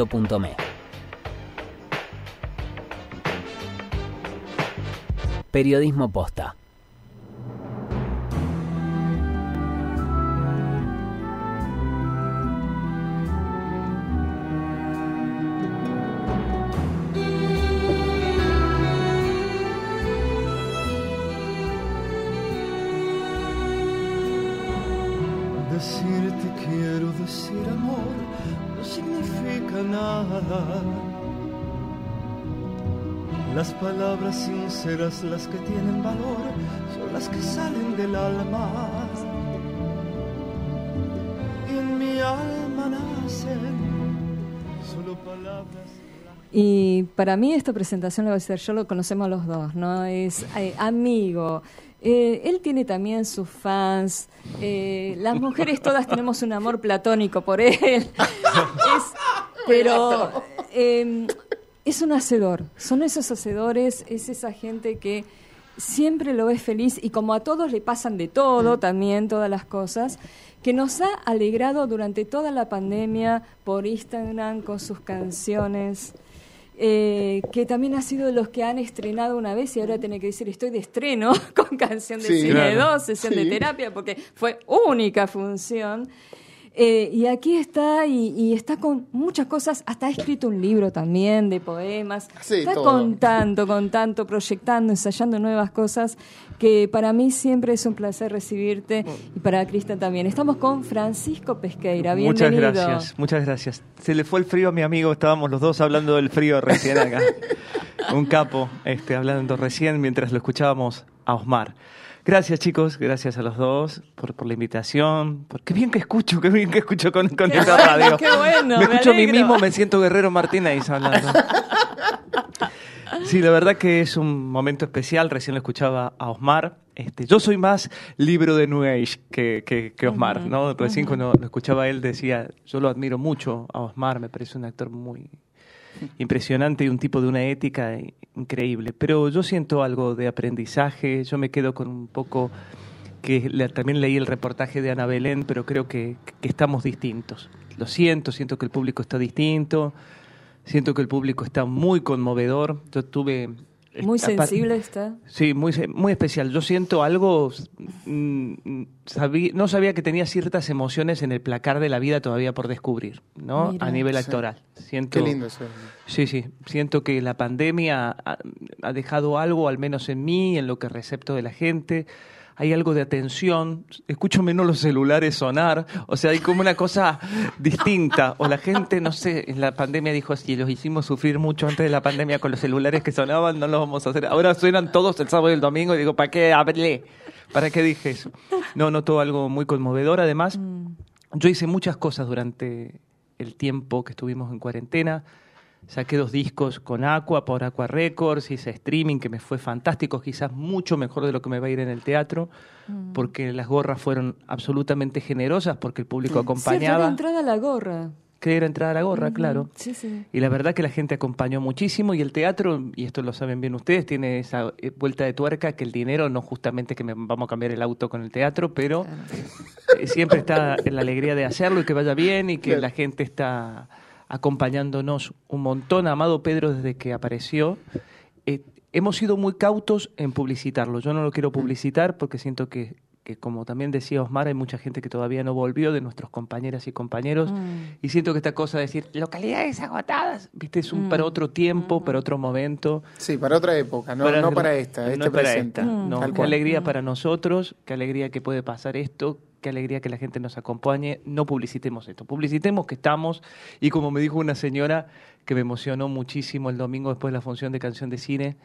punto. Periodismo posta. Palabras sinceras, las que tienen valor, son las que salen del alma. Y en mi alma nacen solo palabras. Y para mí esta presentación la va a hacer yo, lo conocemos los dos, ¿no? Es eh, amigo. Eh, él tiene también sus fans. eh, las mujeres todas tenemos un amor platónico por él. *laughs* Es- pero eh, es un hacedor. Son esos hacedores, es esa gente que siempre lo ves feliz y como a todos le pasan de todo también, todas las cosas, que nos ha alegrado durante toda la pandemia por Instagram con sus canciones. eh, que también ha sido de los que han estrenado una vez y ahora tiene que decir estoy de estreno *laughs* con canción de Sí, cine claro. 2, sesión de terapia, porque fue única función. Eh, y aquí está, y, y está con muchas cosas, hasta ha escrito un libro también de poemas, Sí, está todo. contando, contando, proyectando, ensayando nuevas cosas, que para mí siempre es un placer recibirte, y para Cristian también. Estamos con Francisco Pesqueira, Muchas bienvenido. gracias, muchas gracias. Se le fue el frío a mi amigo, estábamos los dos hablando del frío recién acá. *laughs* Un capo, este, hablando recién mientras lo escuchábamos a Osmar. Gracias chicos, gracias a los dos por, por la invitación. Por, qué bien que escucho, qué bien que escucho con, con esta bueno, radio. qué bueno, me me escucho a mí mismo, me siento Guerrero Martínez hablando. Sí, la verdad que es un momento especial. Recién lo escuchaba a Osmar. Este, yo soy más libro de New Age que, que, que Osmar, ¿no? Recién cuando lo escuchaba él decía, yo lo admiro mucho a Osmar, me parece un actor muy impresionante y un tipo de una ética increíble. Pero yo siento algo de aprendizaje, yo me quedo con un poco que también leí el reportaje de Ana Belén, pero creo que, que estamos distintos. Lo siento, siento que el público está distinto, siento que el público está muy conmovedor. Yo tuve... Muy sensible está. Sí, muy, se- muy especial. Yo siento algo, mm, sabí- no sabía que tenía ciertas emociones en el placar de la vida todavía por descubrir, ¿no? Mira. A nivel Sí. actoral. Siento, Qué lindo eso. Sí, sí. Siento que la pandemia ha, ha dejado algo, al menos en mí, en lo que recepto de la gente. Hay algo de atención. Escucho menos los celulares sonar. O sea, hay como una cosa distinta. O la gente, no sé, en la pandemia dijo, si los hicimos sufrir mucho antes de la pandemia con los celulares que sonaban, no los vamos a hacer. Ahora suenan todos el sábado y el domingo y digo, ¿para qué hablé? ¿Para qué dije eso? No, noto algo muy conmovedor. Además, yo hice muchas cosas durante el tiempo que estuvimos en cuarentena. Saqué dos discos con Aqua por Aqua Records, hice streaming que me fue fantástico, quizás mucho mejor de lo que me va a ir en el teatro, Mm. porque las gorras fueron absolutamente generosas, porque el público Sí, acompañaba. entrada a la gorra. Que era entrar a gorra, Ujú, claro. Sí, sí. Y la verdad que la gente acompañó muchísimo y el teatro, y esto lo saben bien ustedes, tiene esa eh, vuelta de tuerca que el dinero no justamente que me, vamos a cambiar el auto con el teatro, pero eh, siempre está en la alegría de hacerlo y que vaya bien y que Claro. la gente está acompañándonos un montón. Amado Pedro desde que apareció. eh, hemos sido muy cautos en publicitarlo. Yo no lo quiero publicitar porque siento que, que, como también decía Osmar, hay mucha gente que todavía no volvió de nuestros compañeras y compañeros. Mm. Y siento que esta cosa de decir localidades agotadas, viste, es un Mm. para otro tiempo, para otro momento. Sí, para otra época, no no para esta, no este es para presente. esta, Mm. no. Tal Qué alegría para nosotros, qué alegría que puede pasar esto, qué alegría que la gente nos acompañe. No publicitemos esto, publicitemos que estamos. Y como me dijo una señora que me emocionó muchísimo el domingo después de la función de canción de cine,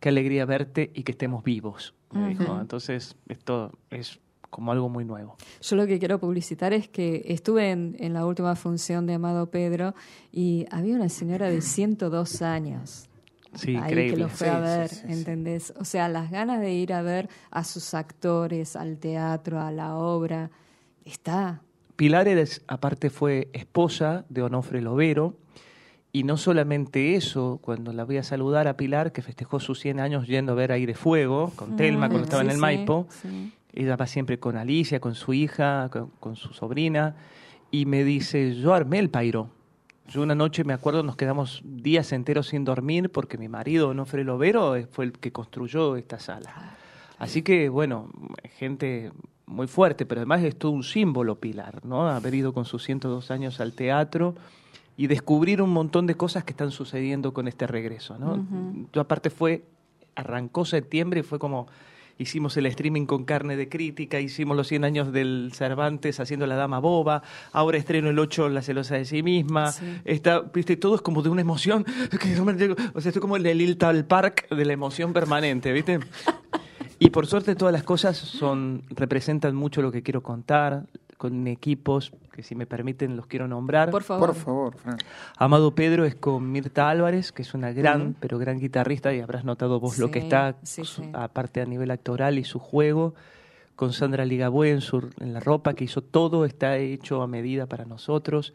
qué alegría verte y que estemos vivos. me dijo. Ujú. Entonces, esto es como algo muy nuevo. Yo lo que quiero publicitar es que estuve en, en la última función de Amado Pedro y había una señora de 102 años. Sí, ahí increíble. que lo fue a ver, sí, sí, sí. ¿entendés? O sea, las ganas de ir a ver a sus actores, al teatro, a la obra, está. Pilar eres, aparte fue esposa de Onofre Lovero y no solamente eso, cuando la voy a saludar a Pilar, que festejó sus 100 años yendo a ver Aire Fuego con Telma Mm, cuando estaba en el sí, Maipo, sí. ella va siempre con Alicia, con su hija, con, con su sobrina, y me dice, yo armé el pairo. Yo una noche, me acuerdo, nos quedamos días enteros sin dormir porque mi marido, Onofre Lovero, eh, fue el que construyó esta sala. Así que, bueno, gente muy fuerte, pero además es todo un símbolo, Pilar, ¿no? Haber ido con sus 102 años al teatro y descubrir un montón de cosas que están sucediendo con este regreso, ¿no? Yo aparte fue, arrancó septiembre y fue como, hicimos el streaming con carne de crítica, hicimos los 100 años del Cervantes haciendo La Dama Boba, ahora estreno el 8 La celosa de sí misma, Sí. está, viste, todo es como de una emoción, *laughs* que no me llego- o sea, estoy como en el Liltal Park de la emoción permanente, ¿viste? *laughs* Y por suerte todas las cosas son representan mucho lo que quiero contar, con equipos que si me permiten los quiero nombrar. Por favor. Por favor. Amado Pedro es con Mirta Álvarez, que es una gran, pero gran guitarrista, y habrás notado vos lo que está, sí, su- sí. aparte a nivel actoral y su juego. Con Sandra Ligabue en, su- en la ropa, que hizo todo, está hecho a medida para nosotros.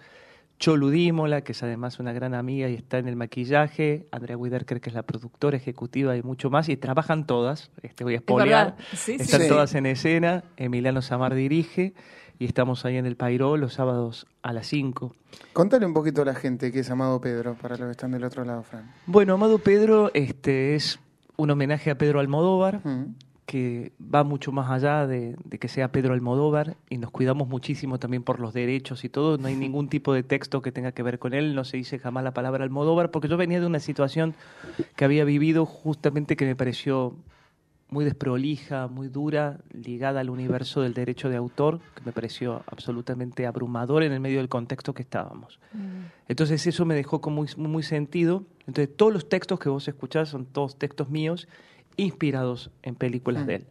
Cholu Dímola, que es además una gran amiga y está en el maquillaje. Andrea Widerker, que es la productora ejecutiva y mucho más. Y trabajan todas, este voy a spoilear. sí. Están Sí. todas en escena. Emiliano Samar dirige. Y estamos ahí en el Pairó los sábados a las 5. Contale un poquito a la gente que es Amado Pedro, para los que están del otro lado, Fran. Bueno, Amado Pedro este, es un homenaje a Pedro Almodóvar, Mm. que va mucho más allá de, de que sea Pedro Almodóvar y nos cuidamos muchísimo también por los derechos y todo. No hay ningún tipo de texto que tenga que ver con él, no se dice jamás la palabra Almodóvar, porque yo venía de una situación que había vivido justamente que me pareció muy desprolija, muy dura, ligada al universo del derecho de autor, que me pareció absolutamente abrumador en el medio del contexto que estábamos. Entonces eso me dejó como muy, muy sentido. Entonces todos los textos que vos escuchás son todos textos míos inspirados en películas Mm. de él.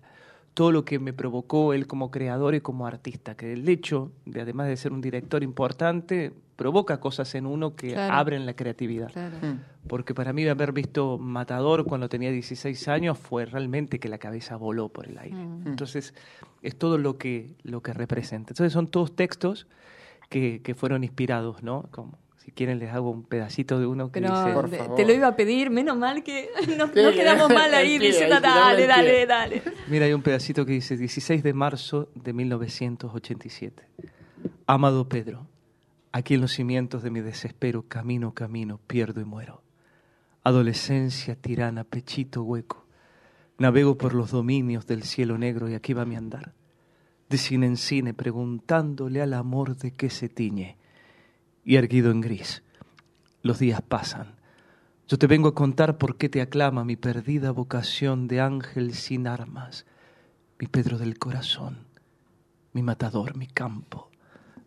Todo lo que me provocó él como creador y como artista, que el hecho de además de ser un director importante, provoca cosas en uno que Claro. abren la creatividad. Claro. Mm. Porque para mí haber visto Matador cuando tenía 16 años fue realmente que la cabeza voló por el aire. Mm. Entonces, es todo lo que, lo que representa. Entonces, son todos textos que, que fueron inspirados, ¿no? Como, si quieren, les hago un pedacito de uno que Pero dice... Por favor. te lo iba a pedir, menos mal que *laughs* no, Sí, no quedamos mal ahí pie, diciendo, dale, al pie". dale, dale. Mira, hay un pedacito que dice 16 de marzo de 1987. Amado Pedro, aquí en los cimientos de mi desespero camino, camino, pierdo y muero. Adolescencia, tirana, pechito hueco. Navego por los dominios del cielo negro y aquí va mi andar. De cine en cine preguntándole al amor de qué se tiñe. Y erguido en gris. Los días pasan. Yo te vengo a contar por qué te aclama mi perdida vocación de ángel sin armas, mi Pedro del corazón, mi matador, mi campo.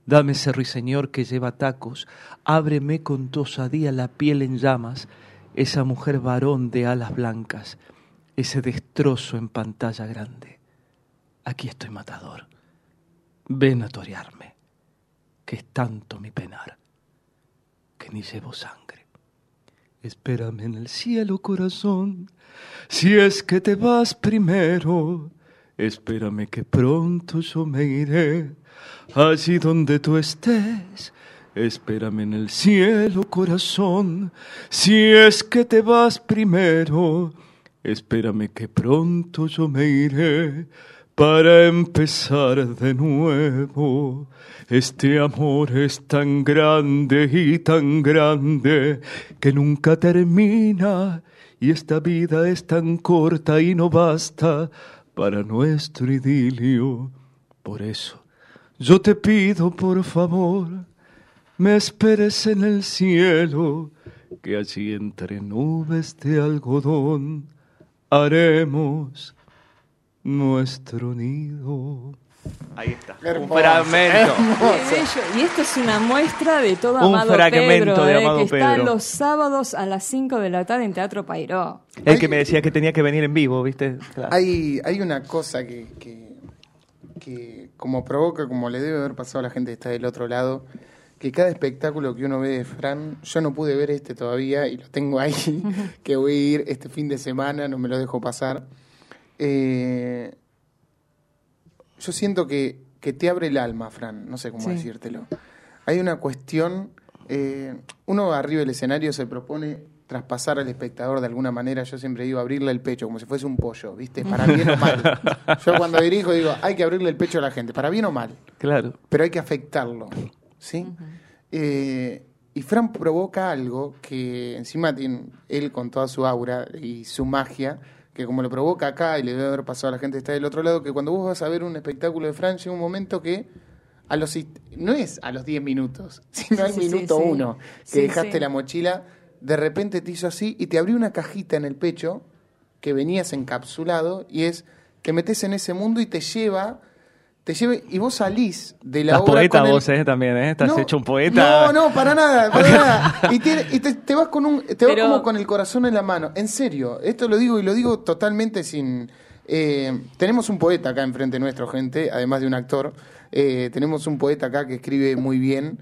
Dame ese ruiseñor que lleva tacos, ábreme con tu osadía la piel en llamas, esa mujer varón de alas blancas, ese destrozo en pantalla grande. Aquí estoy matador. Ven a torearme, que es tanto mi penar, ni llevo sangre. Espérame en el cielo, corazón, si es que te vas primero. Espérame que pronto yo me iré allí donde tú estés. Espérame en el cielo, corazón, si es que te vas primero. Espérame que pronto yo me iré para empezar de nuevo. Este amor es tan grande y tan grande que nunca termina y esta vida es tan corta y no basta para nuestro idilio. Por eso, yo te pido por favor, me esperes en el cielo, que allí entre nubes de algodón haremos nuestro nido. Ahí está. Hermoso, un fragmento. Y esto es una muestra de todo Un Amado fragmento Pedro, de eh, Amado que está los sábados a las 5 de la tarde en Teatro Pairó. El que me decía que tenía que venir en vivo, ¿viste? Claro. Hay, hay una cosa que, que, que como provoca, como le debe haber pasado a la gente que está del otro lado, que cada espectáculo que uno ve de Fran, yo no pude ver este todavía y lo tengo ahí, *laughs* que voy a ir este fin de semana, no me lo dejo pasar. Eh, yo siento que, que te abre el alma, Fran, no sé cómo Sí. decírtelo. Hay una cuestión, eh, uno arriba del escenario se propone traspasar al espectador de alguna manera, yo siempre digo abrirle el pecho, como si fuese un pollo, ¿viste? Para bien o mal. *laughs* Yo cuando dirijo digo, hay que abrirle el pecho a la gente, para bien o mal, Claro. pero hay que afectarlo, ¿sí? Eh, y Fran provoca algo que encima tiene él con toda su aura y su magia, que como lo provoca acá y le debe haber pasado a la gente que está del otro lado, que cuando vos vas a ver un espectáculo de Fran llega un momento que a los no es a los 10 minutos, *laughs* sino al Sí, sí, minuto sí. uno que Sí, dejaste sí. la mochila, de repente te hizo así y te abrió una cajita en el pecho que venías encapsulado y es te metes en ese mundo y te lleva te lleva y vos salís de la Estás obra poeta con el- vos, ¿eh? También, ¿eh? Estás No, hecho un poeta. No, no, para nada, *laughs* para nada. Y, te, te vas con un, te vas Pero- como con el corazón en la mano. En serio, esto lo digo y lo digo totalmente sin. eh, tenemos un poeta acá enfrente nuestro, gente, además de un actor. Eh, tenemos un poeta acá que escribe muy bien.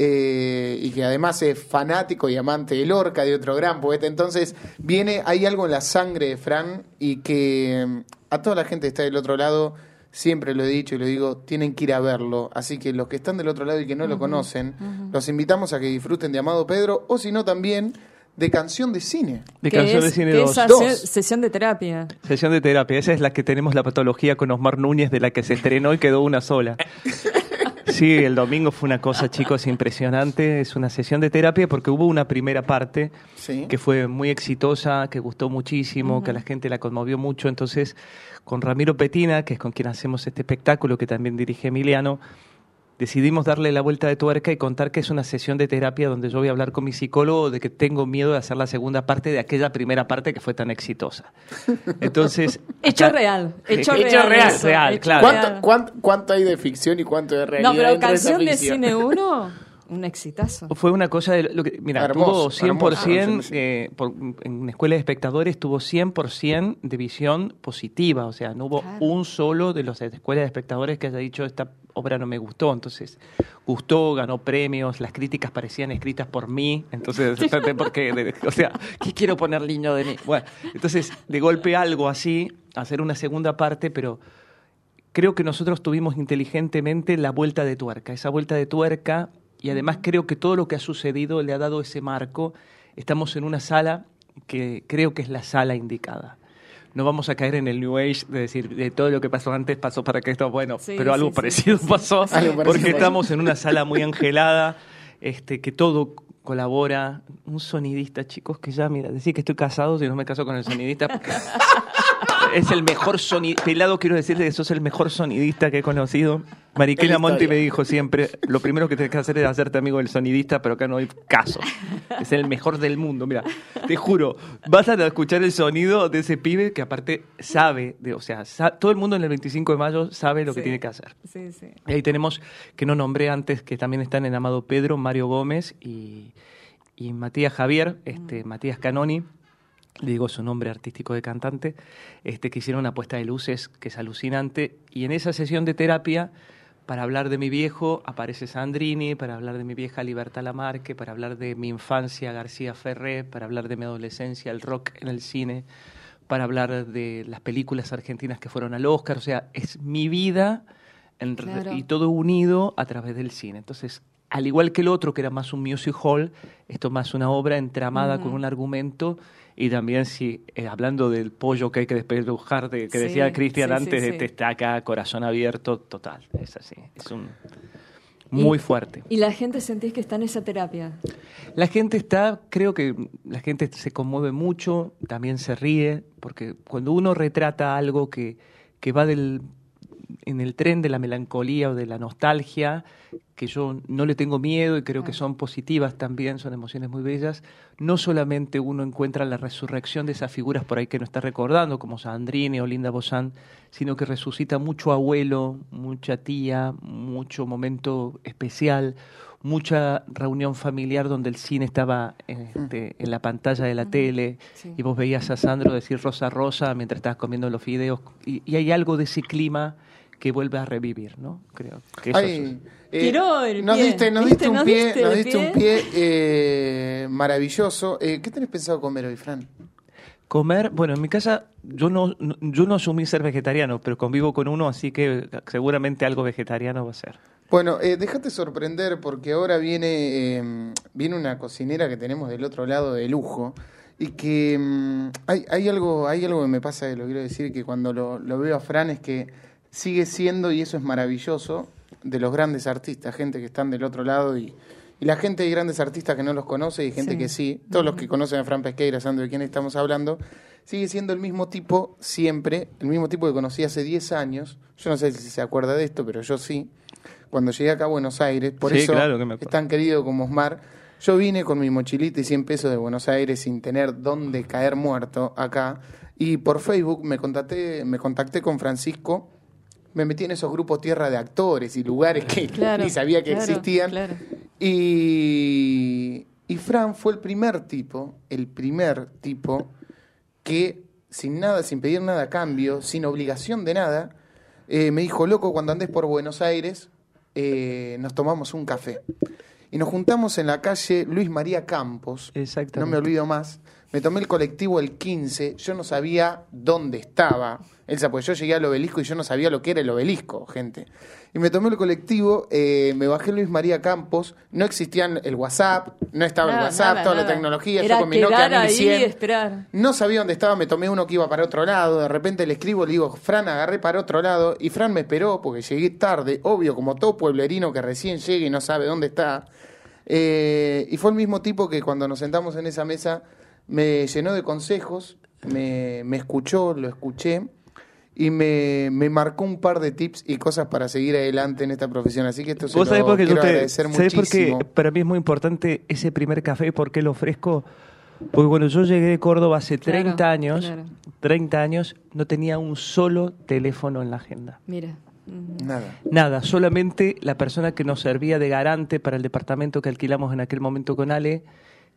eh, y que además es fanático y amante de Lorca, de otro gran poeta. Entonces, viene, hay algo en la sangre de Fran y que mm, a toda la gente que está del otro lado, siempre lo he dicho y lo digo, tienen que ir a verlo. Así que los que están del otro lado y que no lo conocen, los invitamos a que disfruten de Amado Pedro o si no también de Canción de Cine. De Canción es, de Cine que 2. es hacer Dos. sesión de terapia. Sesión de terapia. Esa es la que tenemos la patología con Osmar Núñez, de la que se estrenó y quedó una sola. *laughs* Sí, el domingo fue una cosa, chicos, impresionante. Es una sesión de terapia porque hubo una primera parte Sí. que fue muy exitosa, que gustó muchísimo, que a la gente la conmovió mucho. Entonces, con Ramiro Petina, que es con quien hacemos este espectáculo, que también dirige Emiliano, decidimos darle la vuelta de tuerca y contar que es una sesión de terapia donde yo voy a hablar con mi psicólogo de que tengo miedo de hacer la segunda parte de aquella primera parte que fue tan exitosa. Entonces, *laughs* Hecho acá- real. Hecho, Hecho real. real, eso, real, hecho claro. ¿Cuánto, cuánto, cuánto hay de ficción y cuánto de realidad? No, pero canción de cine 1, *laughs* un exitazo. Fue una cosa de lo que, mira, Hermoso, tuvo 100%, hermoso. eh, por- en escuela de espectadores tuvo 100% de visión positiva, o sea, no hubo Claro. un solo de los de escuela de espectadores que haya dicho esta obra no me gustó, entonces gustó, ganó premios, las críticas parecían escritas por mí, entonces, *laughs* porque, de- o sea, ¿qué quiero poner niño de mí? Bueno, entonces, de golpe algo así, hacer una segunda parte, pero creo que nosotros tuvimos inteligentemente la vuelta de tuerca, esa vuelta de tuerca, y además creo que todo lo que ha sucedido le ha dado ese marco. Estamos en una sala que creo que es la sala indicada. No vamos a caer en el New Age de decir de todo lo que pasó antes pasó para que esto, bueno, Sí, pero algo sí, parecido sí, pasó, porque estamos en una sala muy angelada, este, que todo colabora. Un sonidista, chicos, que ya, mira, decir que estoy casado si no me caso con el sonidista. porque es el mejor sonidista. Pelado, quiero decirle que sos el mejor sonidista que he conocido. Mariquela Monti me dijo siempre: lo primero que tienes que hacer es hacerte amigo del sonidista, pero acá no hay caso. Es el mejor del mundo. Mira, te juro, vas a escuchar el sonido de ese pibe que, aparte, sabe, de, o sea, todo el mundo en el 25 de mayo sabe lo que tiene que hacer. Sí, sí. Y ahí tenemos, que no nombré antes, que también están en Amado Pedro, Mario Gómez y, y Matías Javier, este, Matías Canoni, le digo su nombre artístico de cantante, este, que hicieron una puesta de luces que es alucinante. Y en esa sesión de terapia, para hablar de mi viejo, aparece Sandrini, para hablar de mi vieja Libertad Lamarque, para hablar de mi infancia García Ferré, para hablar de mi adolescencia el rock en el cine, para hablar de las películas argentinas que fueron al Oscar. O sea, es mi vida en Claro. y todo unido a través del cine. Entonces, al igual que el otro, que era más un music hall, esto más una obra entramada con un argumento y también si eh, hablando del pollo que hay que despelujar de, que Sí, decía Cristian sí, antes de sí. te está acá corazón abierto total es así es un muy Y- fuerte Y la gente sentís que está en esa terapia. la gente está, creo que la gente se conmueve mucho, también se ríe, porque cuando uno retrata algo que, que va del, en el tren de la melancolía o de la nostalgia, que yo no le tengo miedo y creo que son positivas también, son emociones muy bellas, no solamente uno encuentra la resurrección de esas figuras por ahí que no está recordando, como Sandrine o Linda Bozán, sino que resucita mucho abuelo, mucha tía, mucho momento especial, mucha reunión familiar donde el cine estaba este, en la pantalla de la tele Sí. y vos veías a Sandro decir Rosa Rosa mientras estabas comiendo los fideos y, y hay algo de ese clima que vuelve a revivir, ¿no? Creo que eso Ay, es- eh, Tiró el nos pie. diste, nos diste un Nos pie, diste nos diste un pie. eh, maravilloso. Eh, ¿Qué tenés pensado comer hoy, Fran? Comer, bueno, en mi casa yo no, no- yo no asumí ser vegetariano, pero convivo con uno, así que seguramente algo vegetariano va a ser. Bueno, eh, déjate sorprender porque ahora viene, eh, viene una cocinera que tenemos del otro lado de lujo y que mm, hay, hay, algo, hay algo que me pasa, que lo quiero decir, que cuando lo, lo veo a Fran es que sigue siendo, y eso es maravilloso, de los grandes artistas, gente que están del otro lado y, y la gente de grandes artistas que no los conoce y gente Sí. que sí, todos los que conocen a Fran Pesqueira saben de quién estamos hablando, sigue siendo el mismo tipo siempre, el mismo tipo que conocí hace 10 años, yo no sé si se acuerda de esto, pero yo sí, cuando llegué acá a Buenos Aires, por Sí, eso claro que me es tan querido como Osmar, yo vine con mi mochilita y 100 pesos de Buenos Aires sin tener dónde caer muerto acá, y por Facebook me contacté, me contacté con Francisco, me metí en esos grupos tierra de actores y lugares que *laughs* Claro, ni sabía que claro, existían. claro. Y, y Fran fue el primer tipo, el primer tipo que sin nada, sin pedir nada a cambio, sin obligación de nada, eh, me dijo, loco, cuando andes por Buenos Aires, eh, nos tomamos un café. Y nos juntamos en la calle Luis María Campos, no me olvido más. Me tomé el colectivo el 15, yo no sabía dónde estaba. Elsa, pues yo llegué al obelisco y yo no sabía lo que era el obelisco, gente. Y me tomé el colectivo, eh, me bajé Luis María Campos, no existían el WhatsApp, no estaba el WhatsApp, nada, toda la tecnología, Era yo con mi Nokia ahí 1100. y esperar. No sabía dónde estaba, me tomé uno que iba para otro lado, de repente le escribo, le digo, Fran, agarré para otro lado, y Fran me esperó porque llegué tarde, obvio, como todo pueblerino que recién llega y no sabe dónde está. Eh, y fue el mismo tipo que cuando nos sentamos en esa mesa me llenó de consejos, me, me escuchó, lo escuché, y me, me marcó un par de tips y cosas para seguir adelante en esta profesión. Así que esto se ¿Vos sabés lo por qué yo quiero agradecer sabés por qué muchísimo. para mí es muy importante ese primer café? ¿Por qué lo ofrezco? Porque cuando yo llegué de Córdoba hace Claro, 30 años, claro. 30 años, no tenía un solo teléfono en la agenda. Mira. Nada. Nada, solamente la persona que nos servía de garante para el departamento que alquilamos en aquel momento con Ale,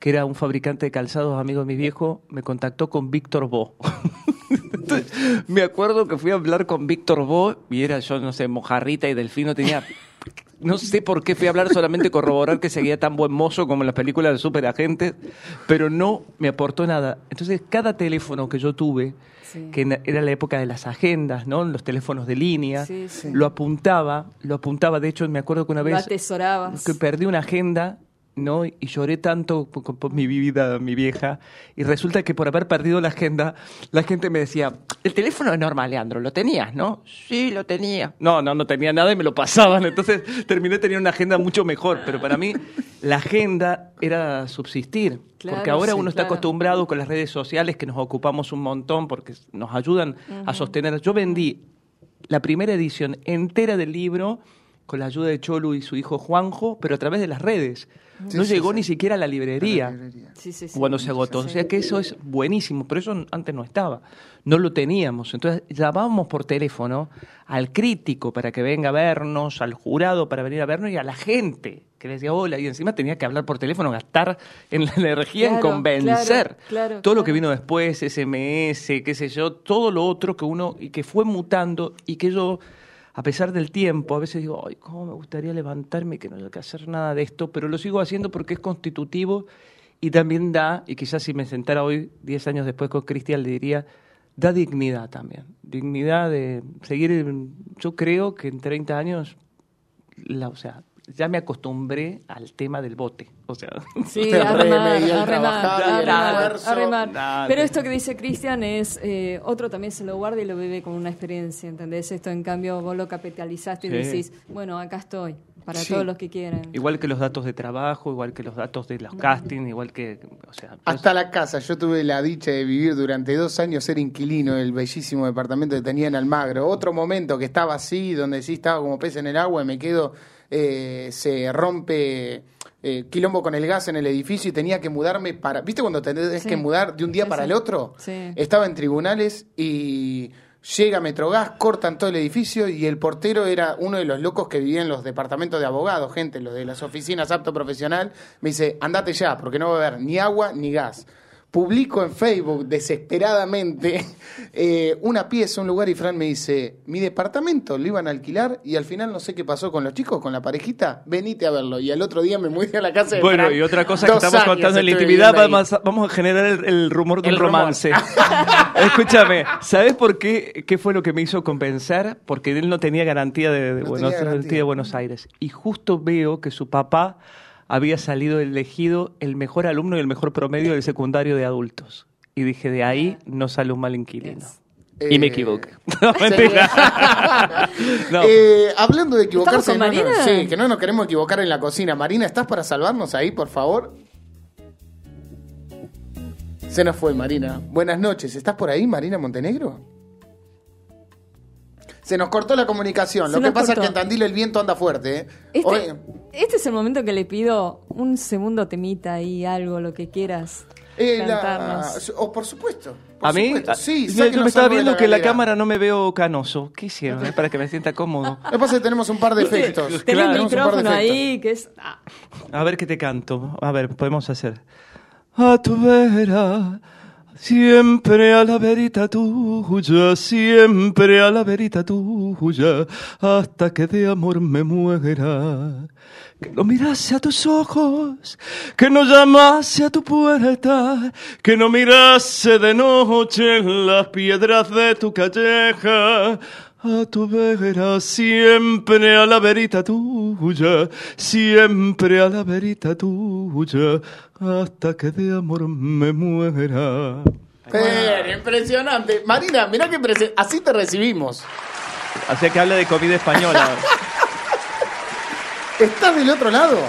que era un fabricante de calzados, amigo de mi viejo, me contactó con Víctor Bo. Entonces, *laughs* me acuerdo que fui a hablar con Víctor Bo y era yo, no sé, mojarrita y delfino, tenía... No sé por qué fui a hablar, solamente corroborar que seguía tan buen mozo como en las películas de superagentes, pero no me aportó nada. Entonces, cada teléfono que yo tuve, Sí. que era la época de las agendas, ¿no? Los teléfonos de línea, Sí, sí. lo apuntaba, lo apuntaba. De hecho, me acuerdo que una Lo vez atesorabas. que perdí una agenda, ¿no? Y lloré tanto por, por mi vida, mi vieja. Y resulta que por haber perdido la agenda, la gente me decía, el teléfono es normal, Leandro, ¿lo tenías, no? Sí, lo tenía. No, no, no tenía nada y me lo pasaban. Entonces terminé teniendo una agenda mucho mejor. Pero para mí, la agenda era subsistir. Claro, porque ahora sí, uno está claro. acostumbrado con las redes sociales que nos ocupamos un montón porque nos ayudan a sostener. Yo vendí la primera edición entera del libro con la ayuda de Cholu y su hijo Juanjo, pero a través de las redes. Sí, no sí, llegó sí. ni siquiera a la librería Sí, sí, sí. cuando se agotó. O sea que eso es buenísimo, pero eso antes no estaba. No lo teníamos. Entonces llamábamos por teléfono al crítico para que venga a vernos, al jurado para venir a vernos y a la gente que le decía hola. Y encima tenía que hablar por teléfono, gastar en la energía en convencer. claro, claro, todo lo que vino después, SMS, qué sé yo, todo lo otro que uno, y que fue mutando y que yo a pesar del tiempo, a veces digo, ay, cómo me gustaría levantarme que no haya que hacer nada de esto, pero lo sigo haciendo porque es constitutivo y también da, y quizás si me sentara hoy, 10 años después con Cristian, le diría, da dignidad también. Dignidad de seguir, yo creo que en 30 años, la, o sea, ya me acostumbré al tema del bote. O sea, *laughs* Sí. Pero esto que dice Cristian es, eh, otro también se lo guarda y lo vive como una experiencia, ¿entendés? Esto en cambio vos lo capitalizaste y decís, bueno, acá estoy, para Sí. todos los que quieren. igual que los datos de trabajo, igual que los datos de los castings, igual que, o sea, yo- Hasta la casa. Yo tuve la dicha de vivir durante dos años, ser inquilino del bellísimo departamento que tenía en Almagro. Otro momento que estaba así, donde sí estaba como pez en el agua, y me quedo, eh, se rompe eh, quilombo con el gas en el edificio y tenía que mudarme para... ¿Viste cuando tenés Sí. que mudar de un día Sí, para sí. el otro? Sí. Estaba en tribunales y llega Metrogas, cortan todo el edificio y el portero era uno de los locos que vivía en los departamentos de abogados, gente, los de las oficinas apto profesional. Me dice, andate ya, porque no va a haber ni agua ni gas. Publico en Facebook desesperadamente *laughs* eh, una pieza, un lugar y Fran me dice, mi departamento lo iban a alquilar y al final no sé qué pasó con los chicos, con la parejita, venite a verlo. Y al otro día me mudé a la casa de Bueno, Fran. y otra cosa que estamos contando en la intimidad, vamos a, vamos a generar el, el rumor de El un romance. *laughs* Escúchame, ¿sabes por qué? ¿Qué fue lo que me hizo compensar? Porque él no tenía garantía de, de No Buenos, tenía garantía. de Buenos Aires. Y justo veo que su papá había salido elegido el mejor alumno y el mejor promedio del secundario de adultos. Y dije, de ahí no sale un mal inquilino. Y me Eh, equivoqué. *laughs* No, mentira. *laughs* No. Eh, hablando de equivocarse, sí, que no nos queremos equivocar en la cocina. Marina, ¿estás para salvarnos ahí, por favor? Se nos fue, Marina. Buenas noches. ¿Estás por ahí, Marina Montenegro? Se nos cortó la comunicación. Se Lo que pasa cortó. es que en Tandil el viento anda fuerte. ¿eh? Este, Hoy- este es el momento que le pido un segundo temita ahí, algo, lo que quieras eh, la- cantarnos. oh, por supuesto. por A mí, supuesto. Sí, yo- yo, me estaba viendo que en la cámara no me veo canoso. ¿Qué hicieron? *laughs* eh? Para que me sienta cómodo. Lo que pasa es que tenemos un par de efectos. Tenés Claro, el tenemos un par de micrófono efectos. ahí, que es... ah, A ver qué te canto. A ver, podemos hacer. A tu vera, siempre a la verita tuya, siempre a la verita tuya, hasta que de amor me muera. Que no mirase a tus ojos, que no llamase a tu puerta, que no mirase de noche en las piedras de tu calleja. A tu vera, siempre a la verita tuya, siempre a la verita tuya, hasta que de amor me muera. Pero, impresionante. Marina, mirá que así te recibimos. Así que habla de comida española. *laughs* ¿Estás del otro lado?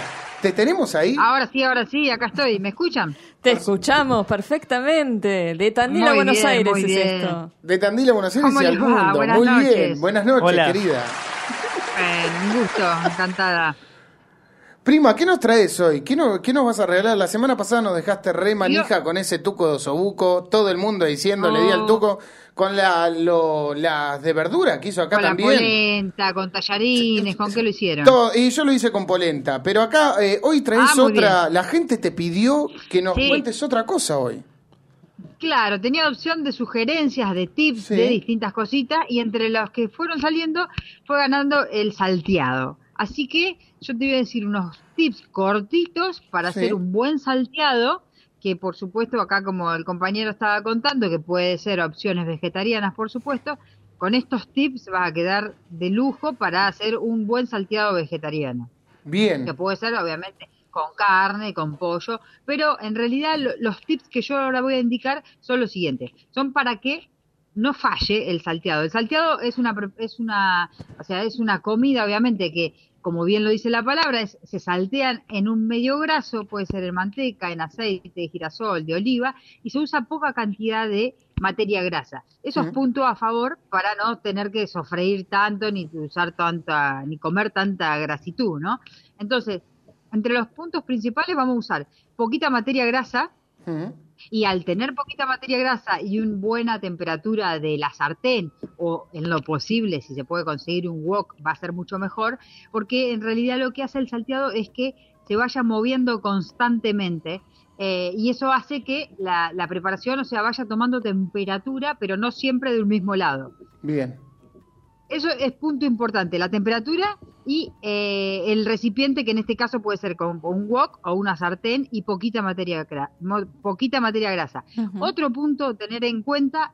¿Te tenemos ahí? Ahora sí, ahora sí, acá estoy. ¿Me escuchan? Te escuchamos perfectamente. De Tandil a Buenos bien, Aires es bien. esto. De Tandil a Buenos Aires ¿Cómo y al mundo. Buenas Muy bien. noches. Buenas noches, Hola. querida. Eh, un gusto, encantada. Prima, ¿qué nos traes hoy? ¿Qué, no- qué nos vas a regalar? La semana pasada nos dejaste re manija con ese tuco de osobuco, todo el mundo diciendo, le di al tuco, con la, lo- las de verdura que hizo acá Con también. polenta, con tallarines, ¿con qué lo hicieron? Todo- y yo lo hice con polenta, pero acá eh, hoy traes Ah, otra, bien. la gente te pidió que nos Sí. cuentes otra cosa hoy. Claro, tenía opción de sugerencias, de tips, Sí. de distintas cositas, y entre los que fueron saliendo fue ganando el salteado. Así que yo te voy a decir unos tips cortitos para Sí. hacer un buen salteado, que por supuesto acá como el compañero estaba contando, que puede ser opciones vegetarianas, por supuesto, con estos tips vas a quedar de lujo para hacer un buen salteado vegetariano Bien. que puede ser obviamente con carne, con pollo, pero en realidad lo- los tips que yo ahora voy a indicar son los siguientes, son para que no falle el salteado. El salteado es una es una, o sea, es una comida obviamente que como bien lo dice la palabra, es- se saltean en un medio graso, puede ser en manteca, en aceite de girasol, de oliva, y se usa poca cantidad de materia grasa. Eso es Ujú. punto a favor para no tener que sofreír tanto, ni usar tanta, ni comer tanta grasitud, ¿no? Entonces, entre los puntos principales vamos a usar poquita materia grasa. Y al tener poquita materia grasa y una buena temperatura de la sartén, o en lo posible, si se puede conseguir un wok, va a ser mucho mejor, porque en realidad lo que hace el salteado es que se vaya moviendo constantemente. eh, y eso hace que la, la preparación, o sea, vaya tomando temperatura, pero no siempre de un mismo lado. Bien. Eso es punto importante, la temperatura y eh, el recipiente, que en este caso puede ser con un wok o una sartén y poquita materia, mo- poquita materia grasa. Otro punto a tener en cuenta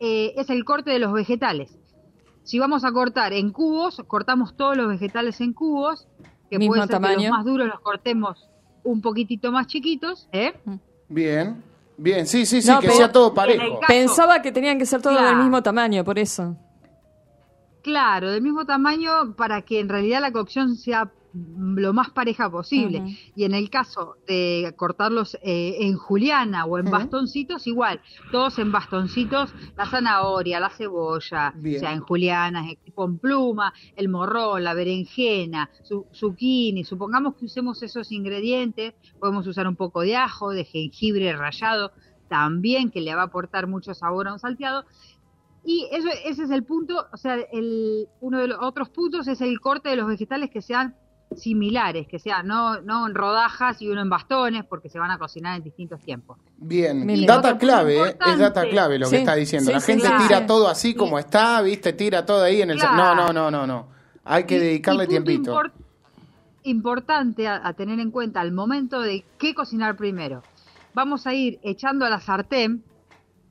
eh, es el corte de los vegetales. Si vamos a cortar en cubos, cortamos todos los vegetales en cubos que Mismo puede ser que tamaño. los más duros los cortemos un poquitito más chiquitos, ¿eh? Bien, bien, sí, sí, sí, No, que pero- sea todo parejo. caso- Pensaba que tenían que ser todos Claro. del mismo tamaño, por eso. Claro, del mismo tamaño para que en realidad la cocción sea lo más pareja posible. Y en el caso de cortarlos eh, en juliana o en bastoncitos, igual, todos en bastoncitos, la zanahoria, la cebolla, Bien. o sea, en julianas, con pluma, el morrón, la berenjena, su, zucchini, supongamos que usemos esos ingredientes, podemos usar un poco de ajo, de jengibre rallado, también que le va a aportar mucho sabor a un salteado. Y eso, ese es el punto, o sea, el, uno de los otros puntos es el corte de los vegetales que sean similares, que sean no, no en rodajas y uno en bastones, porque se van a cocinar en distintos tiempos. Bien, Bien. data clave, ¿eh? es data clave lo que está diciendo. sí, La sí, gente claro. tira todo así Sí. como está, ¿viste? Tira todo ahí en el... Claro. No, no, no, no, no. Hay que Y- dedicarle y punto tiempito. import- importante a, a tener en cuenta al momento de qué cocinar primero. Vamos a ir echando a la sartén,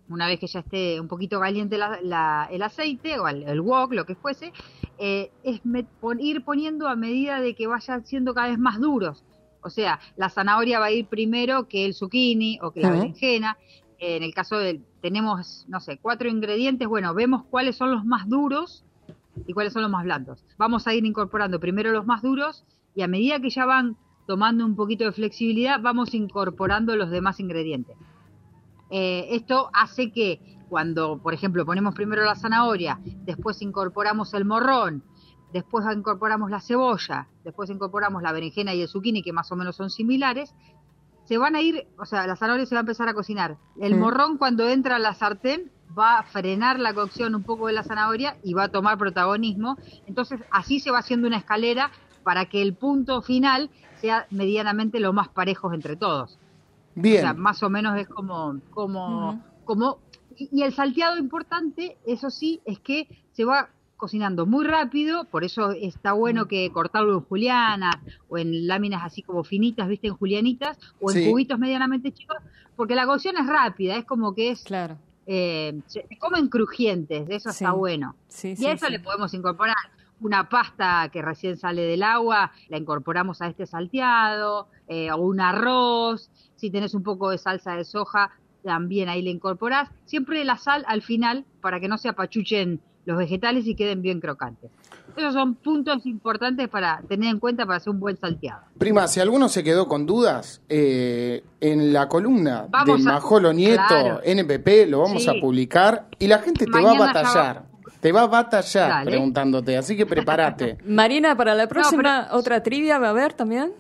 una vez que ya esté un poquito caliente la- la- el aceite o el, el wok, lo que fuese, eh, es me- pon- ir poniendo a medida de que vayan siendo cada vez más duros. O sea, la zanahoria va a ir primero que el zucchini o que la berenjena. En el caso de, tenemos, no sé, cuatro ingredientes, bueno, vemos cuáles son los más duros y cuáles son los más blandos. Vamos a ir incorporando primero los más duros y a medida que ya van tomando un poquito de flexibilidad, vamos incorporando los demás ingredientes. Eh, esto hace que cuando, por ejemplo, ponemos primero la zanahoria, después incorporamos el morrón, después incorporamos la cebolla, después incorporamos la berenjena y el zucchini, que más o menos son similares, se van a ir, o sea, la zanahoria se va a empezar a cocinar. El morrón cuando entra a la sartén va a frenar la cocción un poco de la zanahoria y va a tomar protagonismo. Entonces así se va haciendo una escalera para que el punto final sea medianamente lo más parejos entre todos. O Bien, sea, más o menos es como, como, como, y y el salteado importante, eso sí, es que se va cocinando muy rápido, por eso está bueno que cortarlo en julianas o en láminas así como finitas, viste, en julianitas o en Sí. cubitos medianamente chicos, porque la cocción es rápida, es como que es, Claro. eh, se se comen crujientes, eso Sí. está bueno. Sí, Y sí, a eso sí. le podemos incorporar una pasta que recién sale del agua, la incorporamos a este salteado, eh, o un arroz, si tenés un poco de salsa de soja, también ahí le incorporás. Siempre la sal al final para que no se apachuchen los vegetales y queden bien crocantes. Esos son puntos importantes para tener en cuenta para hacer un buen salteado. prima, si alguno se quedó con dudas, eh, en la columna Vamos de a- Majolo Nieto, claro. NPP, lo vamos Sí. a publicar y la gente te va a batallar. Te va a batallar Dale. preguntándote, así que prepárate. *laughs* Marina, para la próxima, pero- otra trivia va a haber también.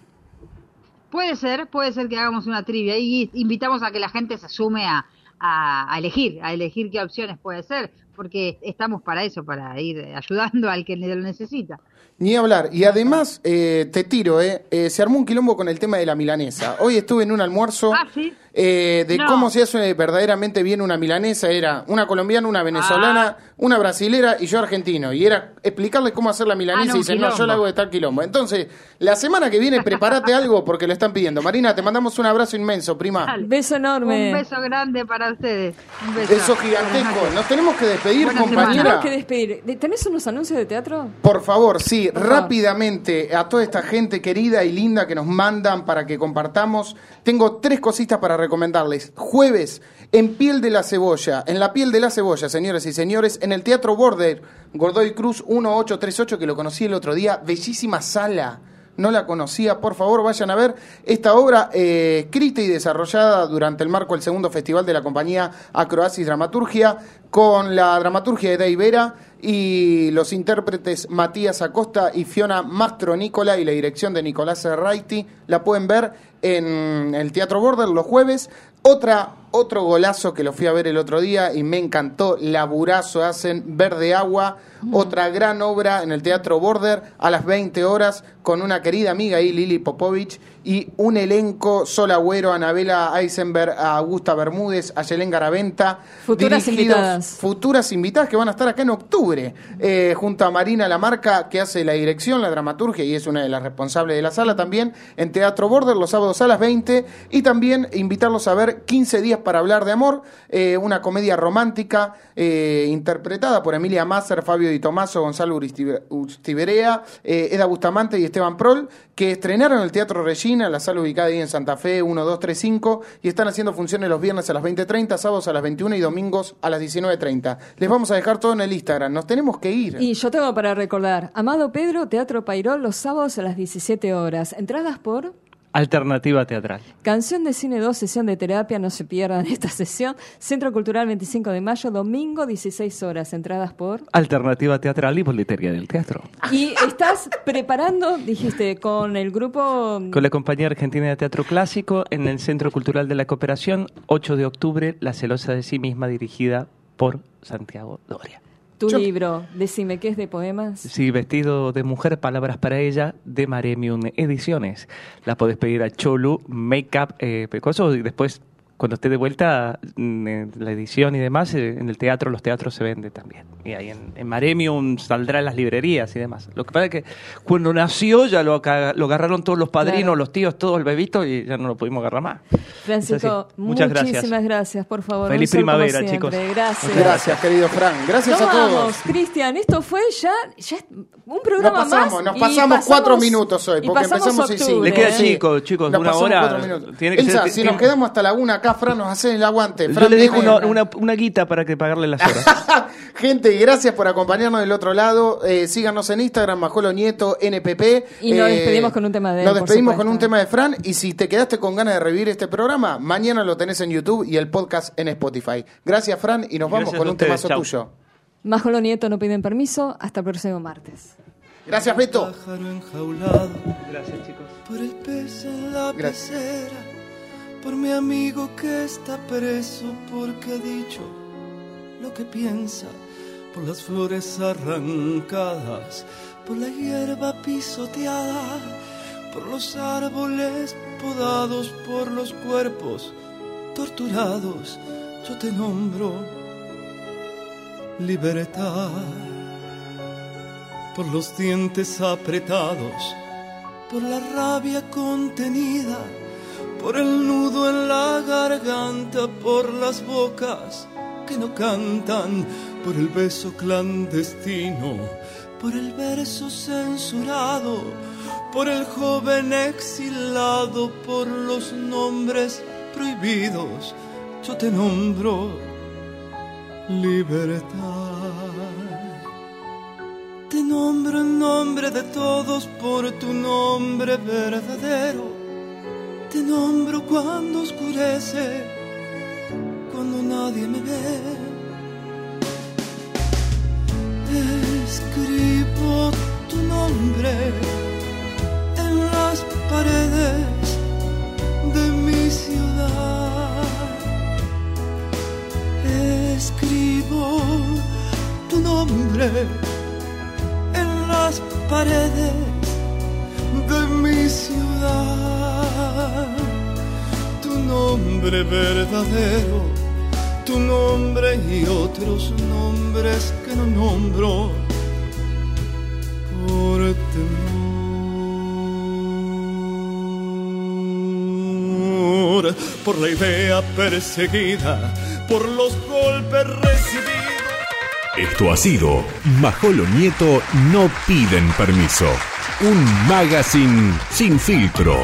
Puede ser, puede ser que hagamos una trivia y invitamos a que la gente se sume a, a- a elegir, a elegir qué opciones puede ser, porque estamos para eso, para ir ayudando al que lo necesita. Ni hablar. Y además, eh, te tiro, eh, eh, se armó un quilombo con el tema de la milanesa. Hoy estuve en un almuerzo Ah, sí. eh, de No. cómo se hace verdaderamente bien una milanesa. Era una colombiana, una venezolana, Ah. una brasilera y yo argentino. Y era explicarles cómo hacer la milanesa Ah, no, y un dice, no, yo la hago de tal quilombo. Entonces, la semana que viene, prepárate *laughs* algo porque lo están pidiendo. Marina, te mandamos un abrazo inmenso, prima. Dale. Beso enorme. Un beso grande para ustedes. Un beso. Gigantesco. Nos tenemos que despedir, Compañera. Tenemos que despedir. ¿De- ¿Tenés unos anuncios de teatro? Por favor, sí, Por favor. rápidamente a toda esta gente querida y linda que nos mandan para que compartamos. Tengo tres cositas para recomendarles. Jueves, en Piel de la Cebolla, en la Piel de la Cebolla, señores y señores, en el Teatro Border, Gordoy Cruz 1838, que lo conocí el otro día, bellísima sala. No la conocía, por favor vayan a ver esta obra eh, escrita y desarrollada durante el marco del segundo festival de la compañía Acroasis Dramaturgia, con la dramaturgia de Dave Vera y los intérpretes Matías Acosta y Fiona Mastro Nicola y la dirección de Nicolás Serraiti. La pueden ver en el Teatro Border los jueves. Otra, otro golazo que lo fui a ver el otro día y me encantó, laburazo hacen Verde Agua, otra gran obra en el Teatro Border a las 20 horas con una querida amiga ahí, Lili Popovich, y un elenco, Sol Agüero, Anabela Eisenberg, Augusta Bermúdez, Ayelén Garaventa. Futuras invitadas. Futuras invitadas que van a estar acá en octubre, eh, junto a Marina Lamarca, que hace la dirección, la dramaturgia y es una de las responsables de la sala también, en Teatro Border los sábados a las 20, y también invitarlos a ver 15 días para hablar de amor, eh, una comedia romántica eh, interpretada por Emilia Masser, Fabio Di Tomaso, Gonzalo Uristibe- Ustiberea, eh, Eda Bustamante y Esteban Prol, que estrenaron en el Teatro Regina, la sala ubicada ahí en Santa Fe, 1235, y están haciendo funciones los viernes a las 20.30, sábados a las 21 y domingos a las 19.30. Les vamos a dejar todo en el Instagram, nos tenemos que ir. Y yo tengo para recordar, Amado Pedro, Teatro Pairol, los sábados a las 17 horas. Entradas por Alternativa teatral. Canción de Cine 2, sesión de terapia, no se pierdan esta sesión. Centro Cultural 25 de mayo, domingo 16 horas. Entradas por... Alternativa teatral y boletería del teatro. Y estás preparando, dijiste, con el grupo... Con la Compañía Argentina de Teatro Clásico en el Centro Cultural de la Cooperación, 8 de octubre, La celosa de sí misma, dirigida por Santiago Doria. Tu libro, decime, ¿qué es de poemas? Sí, vestido de mujer, palabras para ella, de Maremium Ediciones. La podés pedir a Cholu, Makeup, eh, Pecoso, y después, cuando esté de vuelta, mm, la edición y demás, eh, en el teatro, los teatros se vende también. Y ahí en, en Maremium saldrá en las librerías y demás. Lo que pasa es que cuando nació ya lo, lo agarraron todos los padrinos, Claro. los tíos, todo el bebito, y ya no lo pudimos agarrar más. Francisco. Muchas muchísimas gracias. gracias. por favor. Feliz primavera, chicos. Gracias. Gracias, querido Fran. Gracias a todos. vamos, Cristian. Esto fue ya, ya un programa Nos pasamos, más. nos y pasamos cuatro minutos hoy, y porque empezamos cinco. Le queda ¿eh? chico, chicos, Nos una pasamos hora. Tiene que Elsa, ser- si nos quedamos hasta la una acá, Fran, nos hace el aguante. Yo Fran le dejo una, una, una guita para que pagarle las horas. *laughs* Gente, gracias por acompañarnos del otro lado. Eh, síganos en Instagram, Majolo Nieto, NPP. Y nos Eh, despedimos con un tema de Nos despedimos con un tema de Fran. Y si te quedaste con ganas de revivir este programa, mañana lo tenés en YouTube y el podcast en Spotify. Gracias, Fran, y nos vamos Gracias con un ustedes, temazo chau. tuyo. Majolo Nieto no piden permiso. Hasta el próximo martes. Gracias, Beto. Gracias, chicos. por el pez en la Gracias. pecera, por mi amigo que está preso porque ha dicho lo que piensa, por las flores arrancadas, por la hierba pisoteada, por los árboles podados, por los cuerpos torturados, yo te nombro libertad. Por los dientes apretados, por la rabia contenida, por el nudo en la garganta, por las bocas que no cantan, por el beso clandestino, por el verso censurado, por el joven exilado, por los nombres prohibidos, yo te nombro libertad. Te nombro en nombre de todos por tu nombre verdadero. Te nombro cuando oscurece, cuando nadie me ve. Escribo tu nombre en las paredes de mi ciudad. Escribo tu nombre en las paredes de mi ciudad. Nombre verdadero, tu nombre y otros nombres que no nombro por temor, por la idea perseguida, por los golpes recibidos. Esto ha sido Majolo Nieto No Piden Permiso. Un magazine sin filtro.